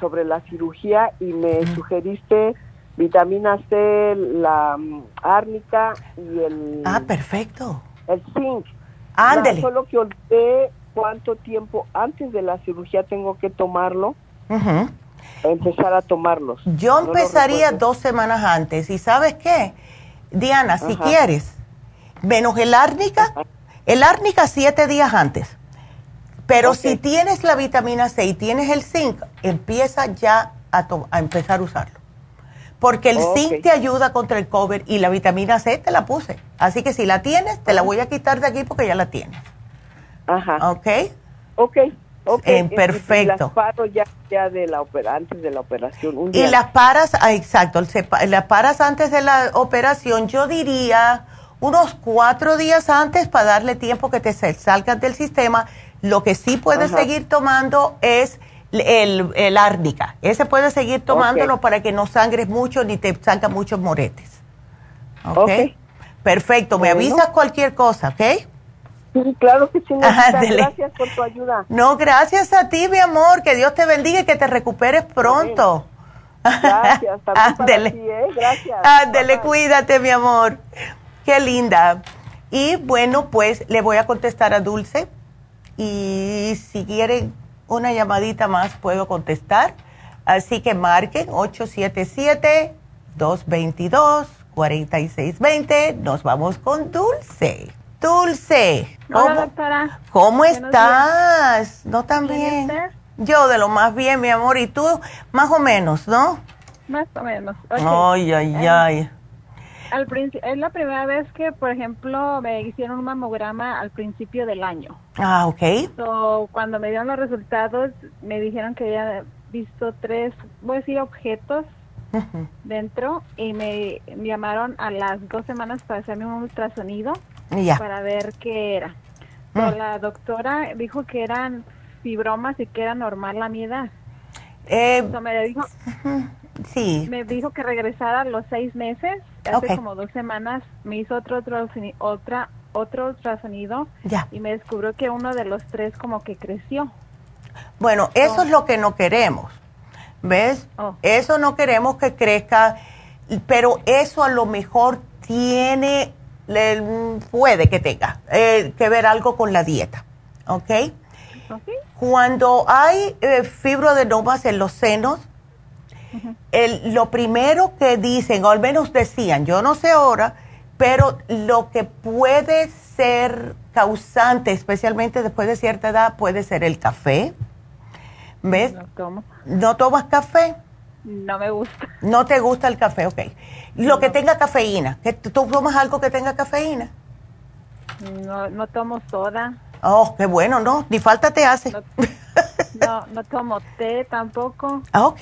S12: sobre la cirugía y me sugeriste vitamina C, la mm, árnica y el...
S2: Ah, perfecto.
S12: El zinc.
S2: Ándele.
S12: solo que olvidé cuánto tiempo antes de la cirugía tengo que tomarlo. Empezar a tomarlos.
S2: Yo empezaría dos semanas antes. ¿Y sabes qué? Diana, si quieres, menos el árnica, el árnica siete días antes. Pero si tienes la vitamina C y tienes el zinc, empieza ya a, a empezar a usarlo porque el zinc te ayuda contra el COVID y la vitamina C te la puse. Así que si la tienes, te la voy a quitar de aquí porque ya la tienes.
S12: Ajá.
S2: ¿Ok?
S12: Ok. Okay.
S2: Eh, perfecto.
S12: Y las paro ya, ya de la antes de la operación.
S2: y las paras, ah, exacto, las paras antes de la operación, yo diría unos cuatro días antes para darle tiempo que te salgas del sistema. Lo que sí puedes seguir tomando es el, el árnica. Ese puedes seguir tomándolo para que no sangres mucho ni te salgan muchos moretes. ¿Ok? Perfecto. Me avisas cualquier cosa, ¿ok?
S12: Sí, claro que sí. Gracias por tu ayuda.
S2: No, gracias a ti, mi amor. Que Dios te bendiga y que te recuperes pronto.
S12: Gracias, también ¿eh? Gracias. Ándele,
S2: cuídate, mi amor. Qué linda. Y bueno, pues le voy a contestar a Dulce. Y si quieren una llamadita más, puedo contestar. Así que marquen 877-222-4620. Nos vamos con Dulce. Dulce.
S13: ¿Cómo,
S2: ¿cómo estás? ¿No tan bien? Yo de lo más bien, mi amor. ¿Y tú? Más o menos, ¿no?
S13: Más o menos.
S2: Ay, ay, eh, ay.
S13: Al es la primera vez que, por ejemplo, me hicieron un mamograma al principio del año.
S2: Ah, ok.
S13: So, cuando me dieron los resultados, me dijeron que había visto tres, voy a decir, objetos dentro y me, llamaron a las dos semanas para hacerme un ultrasonido para ver qué era. Mm. la doctora dijo que eran fibromas y que era normal la mi edad.
S2: Eh,
S13: me dijo,
S2: sí.
S13: Me dijo que regresara a los seis meses. Hace como dos semanas me hizo otro, otro, otra, otro ultrasonido y me descubrió que uno de los tres como que creció.
S2: Bueno, eso es lo que no queremos. ¿Ves? Oh. Eso no queremos que crezca, pero eso a lo mejor tiene, puede que tenga eh, que ver algo con la dieta. ¿Ok? Cuando hay eh, fibroadenomas en los senos, lo primero que dicen, o al menos decían, yo no sé ahora, pero lo que puede ser causante, especialmente después de cierta edad, puede ser el café. ¿Ves?
S13: No tomo.
S2: ¿No tomas café?
S13: No me gusta.
S2: ¿No te gusta el café? Ok. Lo que tenga cafeína. ¿Tú tomas algo que tenga cafeína?
S13: No, no tomo soda.
S2: Oh, qué bueno, ¿no? Ni falta te hace.
S13: No, no, tomo té tampoco.
S2: Ah, ok.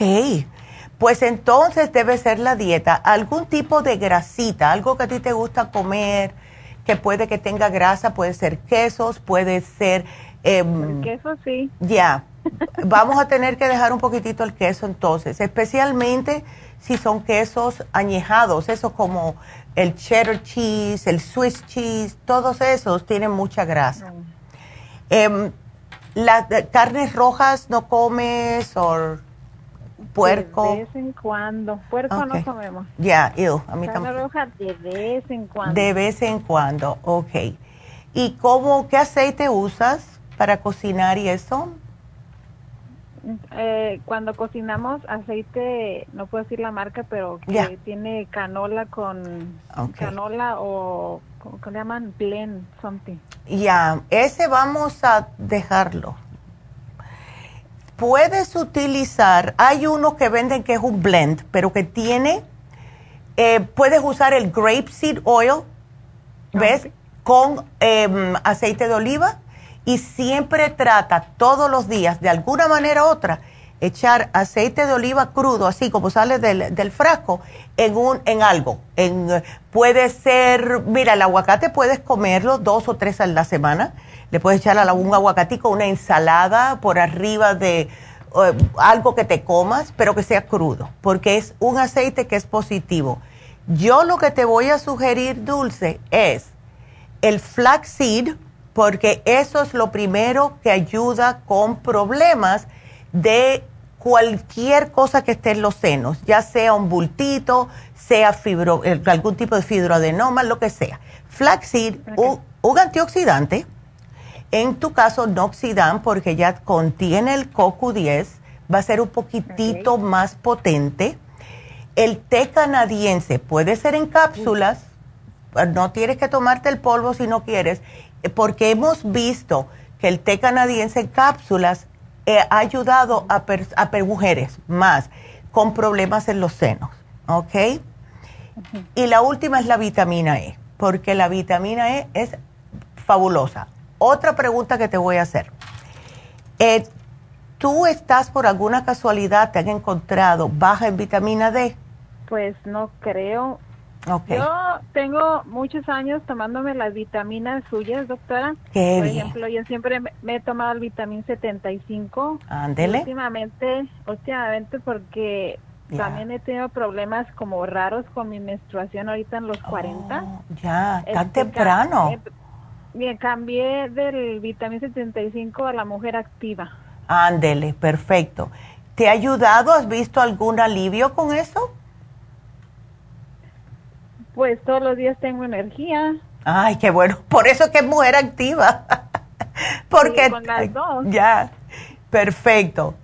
S2: Pues entonces debe ser la dieta. Algún tipo de grasita, algo que a ti te gusta comer, que puede que tenga grasa, puede ser quesos, puede ser...
S13: Eh, queso sí.
S2: Ya. Vamos a tener que dejar un poquitito el queso entonces, especialmente si son quesos añejados, eso como el cheddar cheese, el Swiss cheese, todos esos tienen mucha grasa. Eh, ¿Las carnes rojas no comes o puerco?
S13: De vez en cuando. Puerco no comemos.
S2: Ya, yeah, a mí
S13: Carne roja de vez en cuando.
S2: De vez en cuando, ok. ¿Y cómo, qué aceite usas para cocinar y eso?
S13: Eh, cuando cocinamos aceite, no puedo decir la marca, pero que tiene canola con canola o ¿cómo le llaman? Blend something.
S2: Ya, ese vamos a dejarlo. Puedes utilizar, hay uno que venden que es un blend, pero que tiene, eh, puedes usar el grapeseed oil, ¿ves? Con em, aceite de oliva y siempre trata todos los días, de alguna manera u otra, echar aceite de oliva crudo, así como sale del, frasco, en, un, en algo. En, puede ser, mira, el aguacate puedes comerlo dos o tres a la semana. Le puedes echar a un aguacatico una ensalada por arriba de algo que te comas, pero que sea crudo, porque es un aceite que es positivo. Yo lo que te voy a sugerir, Dulce, es el flaxseed, porque eso es lo primero que ayuda con problemas de cualquier cosa que esté en los senos, ya sea un bultito, sea fibro, algún tipo de fibroadenoma, lo que sea. Flaxseed, un, antioxidante, en tu caso Noxidan, porque ya contiene el CoQ10, va a ser un poquitito más potente. El té canadiense puede ser en cápsulas, no tienes que tomarte el polvo si no quieres, porque hemos visto que el té canadiense en cápsulas eh, ha ayudado a, a mujeres más con problemas en los senos, ¿ok? Y la última es la vitamina E, porque la vitamina E es fabulosa. Otra pregunta que te voy a hacer. Eh, ¿Tú estás por alguna casualidad, te han encontrado baja en vitamina D?
S13: Pues no creo. Yo tengo muchos años tomándome las vitaminas suyas, doctora.
S2: Qué
S13: Por ejemplo, yo siempre me, he tomado el vitamín 75.
S2: Ándele.
S13: Últimamente, últimamente porque también he tenido problemas como raros con mi menstruación ahorita en los 40.
S2: Ya, tan temprano.
S13: me cambié del vitamina 75 a la mujer activa.
S2: Ándele, perfecto. ¿Te ha ayudado? ¿Has visto algún alivio con eso?
S13: Pues todos los días tengo energía.
S2: Ay, qué bueno. Por eso que es mujer activa. Porque
S13: con las dos.
S2: ya, perfecto.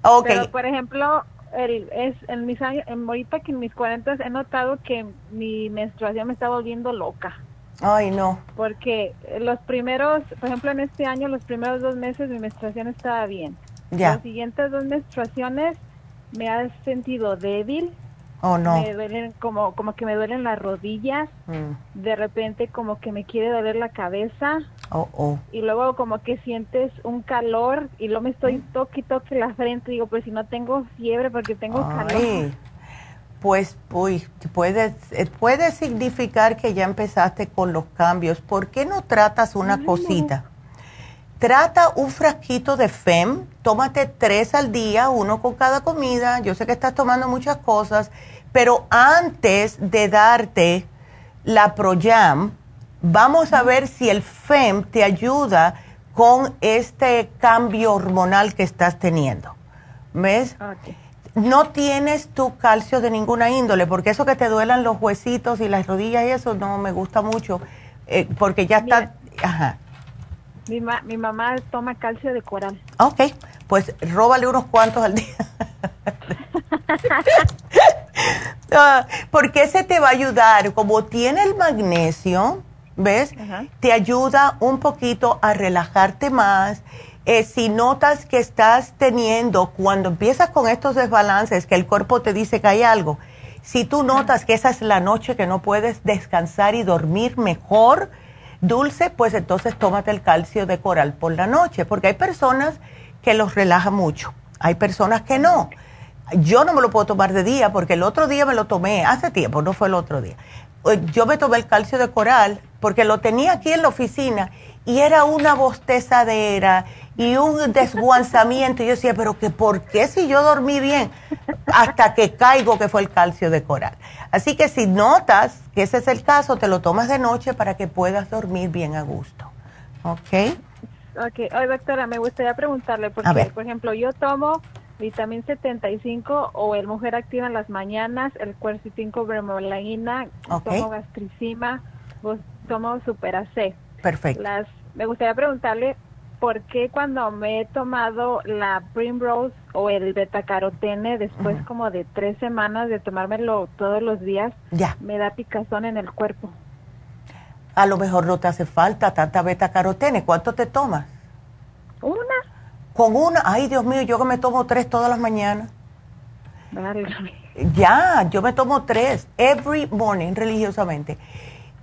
S2: Okay.
S13: Pero, por ejemplo, el, es en mis años, en, ahorita que en mis 40 he notado que mi menstruación me está volviendo loca.
S2: Ay, no.
S13: Porque los primeros, por ejemplo, en este año, los primeros dos meses mi menstruación estaba bien.
S2: Ya.
S13: Las siguientes dos menstruaciones me ha sentido débil.
S2: Oh, no.
S13: Me duelen como, como que me duelen las rodillas.
S2: Mm.
S13: De repente como que me quiere doler la cabeza.
S2: Oh, oh.
S13: Y luego como que sientes un calor y luego me estoy
S2: Mm.
S13: toque toque la frente. Digo, pues si no tengo fiebre porque tengo calor.
S2: Pues, uy, puede, eh, puede significar que ya empezaste con los cambios. ¿Por qué no tratas una cosita? Trata un frasquito de FEM, tómate tres al día, uno con cada comida. Yo sé que estás tomando muchas cosas, pero antes de darte la Proyam, vamos a ver si el FEM te ayuda con este cambio hormonal que estás teniendo. ¿Ves? No tienes tu calcio de ninguna índole, porque eso que te duelan los huesitos y las rodillas y eso no me gusta mucho, eh, porque ya está... Ajá.
S13: Mi, ma- mi mamá toma calcio de coral.
S2: Ok, pues róbale unos cuantos al día. Ah, porque ese te va a ayudar, como tiene el magnesio, ¿ves? Te ayuda un poquito a relajarte más. Eh, si notas que estás teniendo, cuando empiezas con estos desbalances, que el cuerpo te dice que hay algo, si tú notas que esa es la noche que no puedes descansar y dormir mejor, dulce, pues entonces tómate el calcio de coral por la noche, porque hay personas que los relaja mucho, hay personas que no. Yo no me lo puedo tomar de día porque el otro día me lo tomé, hace tiempo, no fue el otro día. Eh, Yo me tomé el calcio de coral porque lo tenía aquí en la oficina y era una bostezadera y un desguanzamiento. Y yo decía, pero que ¿por qué si yo dormí bien? Hasta que caigo que fue el calcio de coral. Así que si notas que ese es el caso, te lo tomas de noche para que puedas dormir bien a gusto. ¿Ok?
S13: Ok, Oye, doctora, me gustaría preguntarle, porque, por ejemplo, yo tomo vitamina 75 o el Mujer Activa en las mañanas, el cuercitinco bromelaína,
S2: Ok.
S13: tomo gastricima, tomo Super C.
S2: Perfecto.
S13: Las, me gustaría preguntarle por qué cuando me he tomado la Primrose o el betacarotene, después como de tres semanas de tomármelo todos los días,
S2: Ya.
S13: me da picazón en el cuerpo.
S2: A lo mejor no te hace falta tanta beta carotene. ¿Cuánto te tomas?
S13: Una.
S2: Con una. Ay, Dios mío, yo que me tomo tres todas las mañanas. Ya, yo me tomo tres, every morning, religiosamente.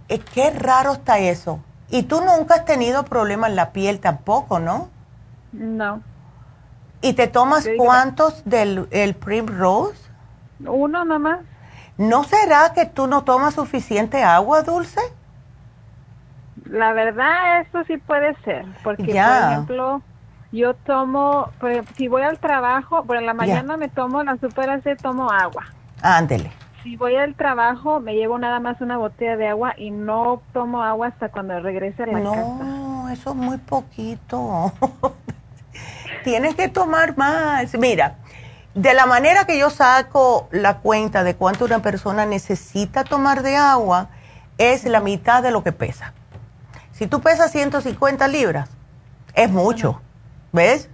S2: Eh, qué raro está eso. Y tú nunca has tenido problemas en la piel tampoco, ¿no?
S13: No.
S2: ¿Y te tomas cuántos del el Primrose?
S13: Uno nomás.
S2: ¿No será que tú no tomas suficiente agua, Dulce?
S13: La verdad, eso sí puede ser, porque
S2: Ya.
S13: por ejemplo, yo tomo, si voy al trabajo, por la mañana me tomo la super C, tomo agua.
S2: Ándele.
S13: Si voy al trabajo, me llevo nada más una botella de agua y no tomo agua hasta cuando regrese a la casa.
S2: No, eso es muy poquito. Tienes que tomar más. Mira, de la manera que yo saco la cuenta de cuánto una persona necesita tomar de agua, es la mitad de lo que pesa. Si tú pesas 150 libras, es mucho, ¿ves?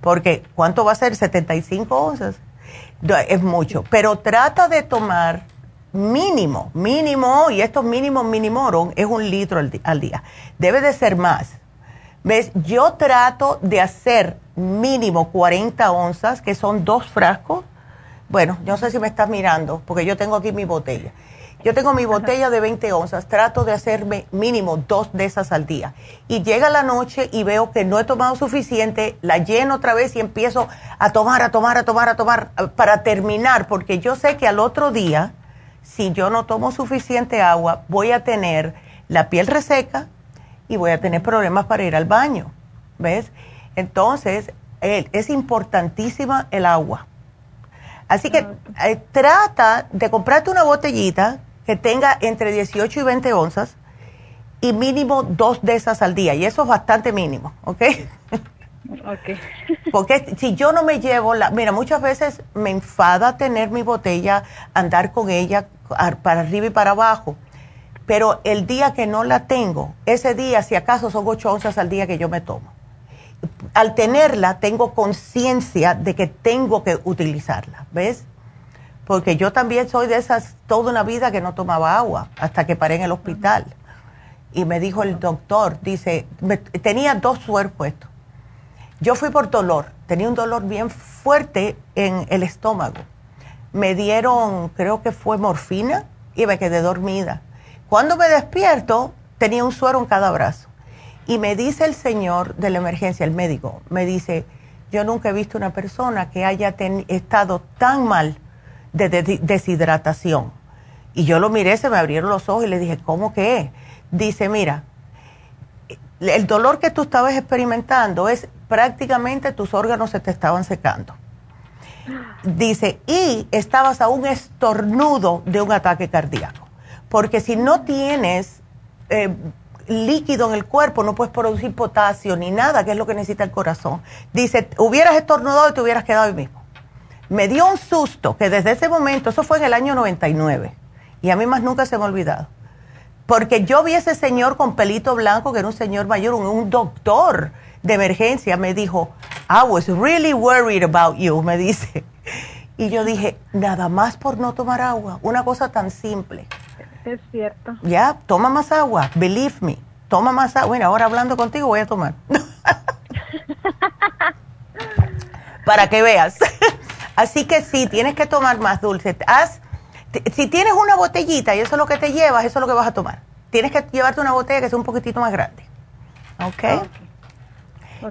S2: Porque ¿cuánto va a ser? 75 onzas. Es mucho, pero trata de tomar mínimo, mínimo, y estos mínimos minimoron es un litro al, al día. Debe de ser más. ¿Ves? Yo trato de hacer mínimo 40 onzas, que son dos frascos. Bueno, yo no sé si me estás mirando, porque yo tengo aquí mi botella. Yo tengo mi botella de 20 onzas, trato de hacerme mínimo dos de esas al día. Y llega la noche y veo que no he tomado suficiente, la lleno otra vez y empiezo a tomar, a tomar, a tomar, a tomar, para terminar, porque yo sé que al otro día, si yo no tomo suficiente agua, voy a tener la piel reseca y voy a tener problemas para ir al baño. ¿Ves? Entonces, es importantísima el agua. Así que eh, trata de comprarte una botellita que tenga entre 18 y 20 onzas y mínimo dos de esas al día. Y eso es bastante mínimo, ¿ok?
S13: Ok.
S2: Porque si yo no me llevo la, mira, muchas veces me enfada tener mi botella, andar con ella para arriba y para abajo. Pero el día que no la tengo, ese día, si acaso son ocho onzas al día que yo me tomo. Al tenerla, tengo conciencia de que tengo que utilizarla, ¿ves? Porque yo también soy de esas toda una vida que no tomaba agua hasta que paré en el hospital. Y me dijo el doctor, dice, tenía dos sueros puestos yo fui por dolor, tenía un dolor bien fuerte en el estómago. Me dieron, creo que fue morfina y me quedé dormida. Cuando me despierto, tenía un suero en cada brazo. Y me dice el señor de la emergencia, el médico, me dice, yo nunca he visto una persona que haya estado tan mal de, deshidratación. Y yo lo miré, se me abrieron los ojos y le dije, ¿cómo que es? Dice, mira, el dolor que tú estabas experimentando es prácticamente tus órganos se te estaban secando. Dice, y estabas a un estornudo de un ataque cardíaco. Porque si no tienes eh, líquido en el cuerpo, no puedes producir potasio ni nada, que es lo que necesita el corazón. Dice, hubieras estornudado y te hubieras quedado ahí mismo. Me dio un susto que desde ese momento, eso fue en el año 99, y a mí más nunca se me ha olvidado. Porque yo vi a ese señor con pelito blanco, que era un señor mayor, un doctor de emergencia me dijo, I was really worried about you, me dice. Y yo dije, nada más por no tomar agua, una cosa tan simple.
S13: Es cierto.
S2: Ya, toma más agua, believe me. Toma más agua. Bueno, ahora hablando contigo voy a tomar. Para que veas. Así que sí, tienes que tomar más dulce. Haz, si tienes una botellita y eso es lo que te llevas, eso es lo que vas a tomar. Tienes que llevarte una botella que sea un poquitito más grande. ¿Ok? okay.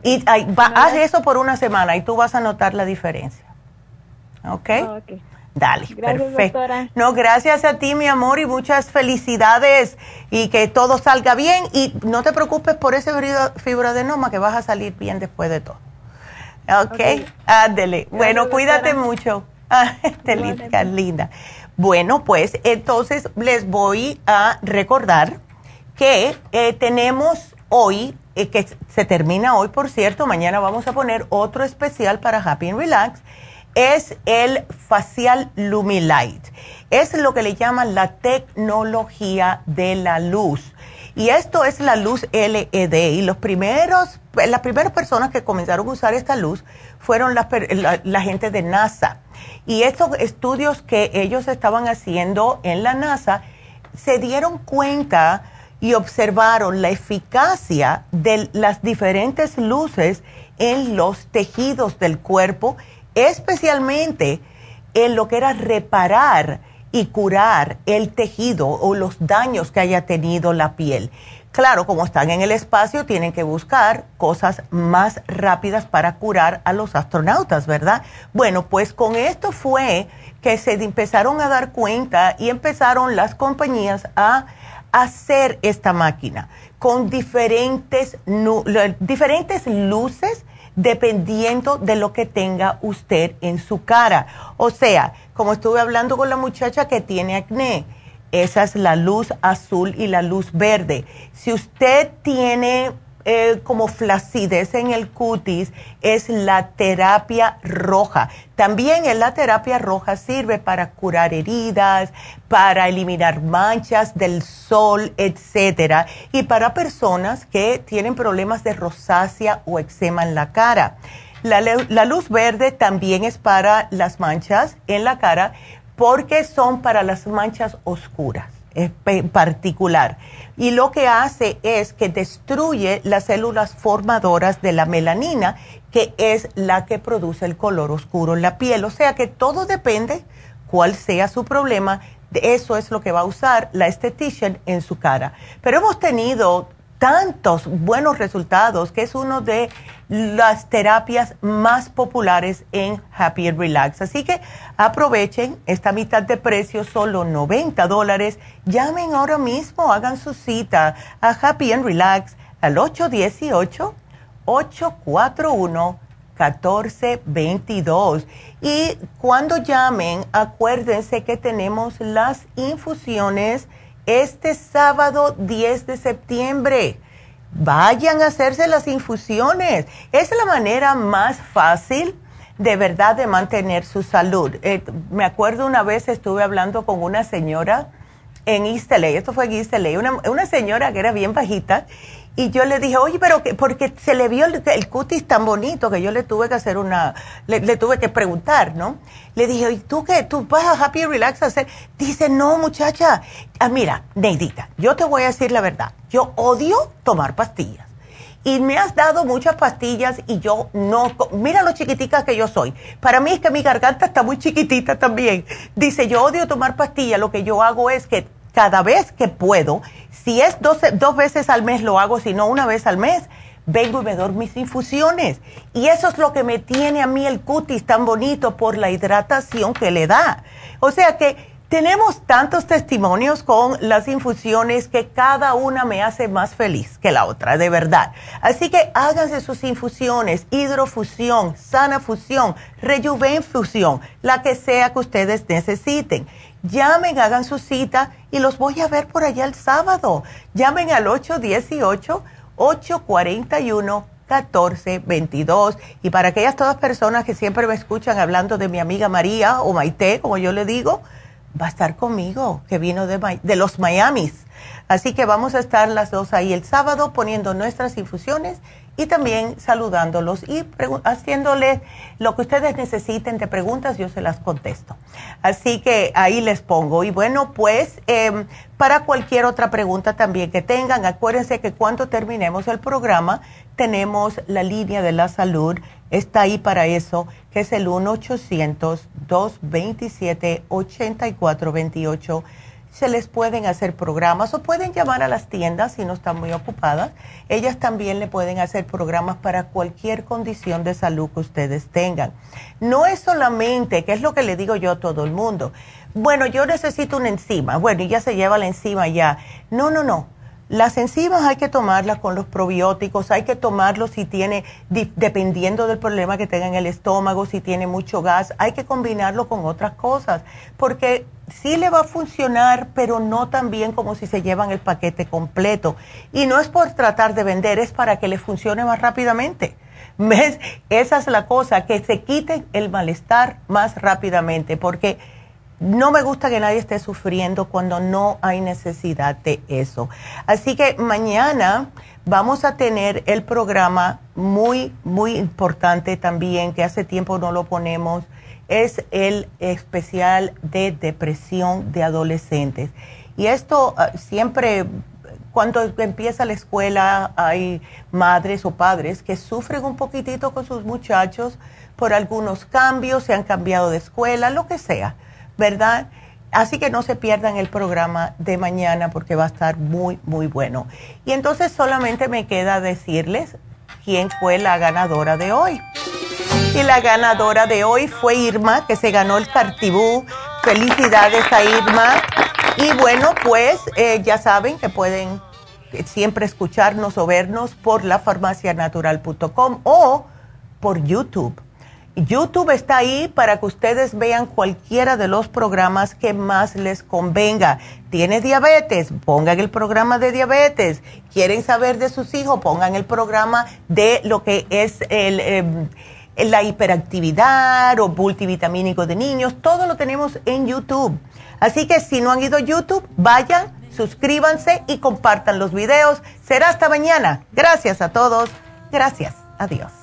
S2: Y haz eso por una semana y tú vas a notar la diferencia. ¿Ok? Dale, perfecto. No, gracias a ti, mi amor, y muchas felicidades y que todo salga bien. Y no te preocupes por ese fibroadenoma que vas a salir bien después de todo. ¿Ok? Ándele. Bueno, cuídate mucho. Te linda. Bueno, pues entonces les voy a recordar que eh, tenemos hoy que se termina hoy, por cierto, mañana vamos a poner otro especial para Happy and Relax, es el facial Lumilight. Es lo que le llaman la tecnología de la luz. Y esto es la luz LED. Y los primeros, las primeras personas que comenzaron a usar esta luz fueron la, la gente de NASA. Y estos estudios que ellos estaban haciendo en la NASA se dieron cuenta y observaron la eficacia de las diferentes luces en los tejidos del cuerpo, especialmente en lo que era reparar y curar el tejido o los daños que haya tenido la piel. Claro, como están en el espacio, tienen que buscar cosas más rápidas para curar a los astronautas, ¿verdad? Bueno, pues con esto fue que se empezaron a dar cuenta y empezaron las compañías a hacer esta máquina con diferentes, diferentes luces dependiendo de lo que tenga usted en su cara. O sea, como estuve hablando con la muchacha que tiene acné, esa es la luz azul y la luz verde. Si usted tiene eh, como flacidez en el cutis es la terapia roja. También en la terapia roja sirve para curar heridas, para eliminar manchas del sol, etcétera, y para personas que tienen problemas de rosácea o eczema en la cara. La, la luz verde también es para las manchas en la cara porque son para las manchas oscuras en particular. Y lo que hace es que destruye las células formadoras de la melanina, que es la que produce el color oscuro en la piel. O sea que todo depende cuál sea su problema. Eso es lo que va a usar la estetician en su cara. Pero hemos tenido tantos buenos resultados, que es uno de las terapias más populares en Happy and Relax. Así que aprovechen esta mitad de precio, solo 90 dólares. Llamen ahora mismo, hagan su cita a Happy and Relax al 818-841-1422. Y cuando llamen, acuérdense que tenemos las infusiones este sábado 10 de septiembre. Vayan a hacerse las infusiones. Es la manera más fácil de verdad de mantener su salud. Eh, me acuerdo una vez estuve hablando con una señora en East esto fue en East una, una señora que era bien bajita, y yo le dije, oye, pero que, porque se le vio el, cutis tan bonito que yo le tuve que hacer una, le, tuve que preguntar, ¿no? Le dije, ¿y tú qué? ¿Tú vas a Happy Relax a hacer? Dice, no, muchacha. Ah, mira, Neidita, yo te voy a decir la verdad. Yo odio tomar pastillas. Y me has dado muchas pastillas y yo no, mira lo chiquitica que yo soy. Para mí es que mi garganta está muy chiquitita también. Dice, yo odio tomar pastillas. Lo que yo hago es que cada vez que puedo, si es dos, dos veces al mes lo hago, si no una vez al mes, vengo y me doy mis infusiones. Y eso es lo que me tiene a mí el cutis tan bonito por la hidratación que le da. O sea que tenemos tantos testimonios con las infusiones que cada una me hace más feliz que la otra, de verdad. Así que háganse sus infusiones, hidrofusión, sana fusión, rejuvenfusión, la que sea que ustedes necesiten. Llamen, hagan su cita y los voy a ver por allá el sábado. Llamen al 818-841-1422. Y para aquellas todas personas que siempre me escuchan hablando de mi amiga María o Maite, como yo le digo, va a estar conmigo, que vino de, de los Miamis. Así que vamos a estar las dos ahí el sábado poniendo nuestras infusiones y también saludándolos y haciéndoles lo que ustedes necesiten de preguntas, yo se las contesto. Así que ahí les pongo. Y bueno, pues em, para cualquier otra pregunta también que tengan, acuérdense que cuando terminemos el programa tenemos la línea de la salud, está ahí para eso, que es el 1-800-227-8428 se les pueden hacer programas o pueden llamar a las tiendas si no están muy ocupadas. Ellas también le pueden hacer programas para cualquier condición de salud que ustedes tengan. No es solamente, que es lo que le digo yo a todo el mundo, bueno, yo necesito una enzima, bueno, y ya se lleva la enzima ya. No, no, no. Las enzimas hay que tomarlas con los probióticos, hay que tomarlos si tiene, dependiendo del problema que tenga en el estómago, si tiene mucho gas, hay que combinarlo con otras cosas, porque sí le va a funcionar, pero no tan bien como si se llevan el paquete completo. Y no es por tratar de vender, es para que le funcione más rápidamente. ¿Ves? Esa es la cosa, que se quite el malestar más rápidamente, porque no me gusta que nadie esté sufriendo cuando no hay necesidad de eso. Así que mañana vamos a tener el programa muy, muy importante también, que hace tiempo no lo ponemos es el especial de depresión de adolescentes. Y esto ah, siempre, cuando empieza la escuela, hay madres o padres que sufren un poquitito con sus muchachos por algunos cambios, se han cambiado de escuela, lo que sea, ¿verdad? Así que no se pierdan el programa de mañana porque va a estar muy, muy bueno. Y entonces solamente me queda decirles quién fue la ganadora de hoy. Y la ganadora de hoy fue Irma, que se ganó el Cartibú. Felicidades a Irma. Y bueno, pues eh, ya saben que pueden siempre escucharnos o vernos por lafarmacianatural.com o por YouTube. YouTube está ahí para que ustedes vean cualquiera de los programas que más les convenga. ¿Tiene diabetes? Pongan el programa de diabetes. ¿Quieren saber de sus hijos? Pongan el programa de lo que es el... Em, la hiperactividad o multivitamínico de niños, todo lo tenemos en YouTube. Así que si no han ido a YouTube, vayan, suscríbanse y compartan los videos. Será hasta mañana. Gracias a todos. Gracias. Adiós.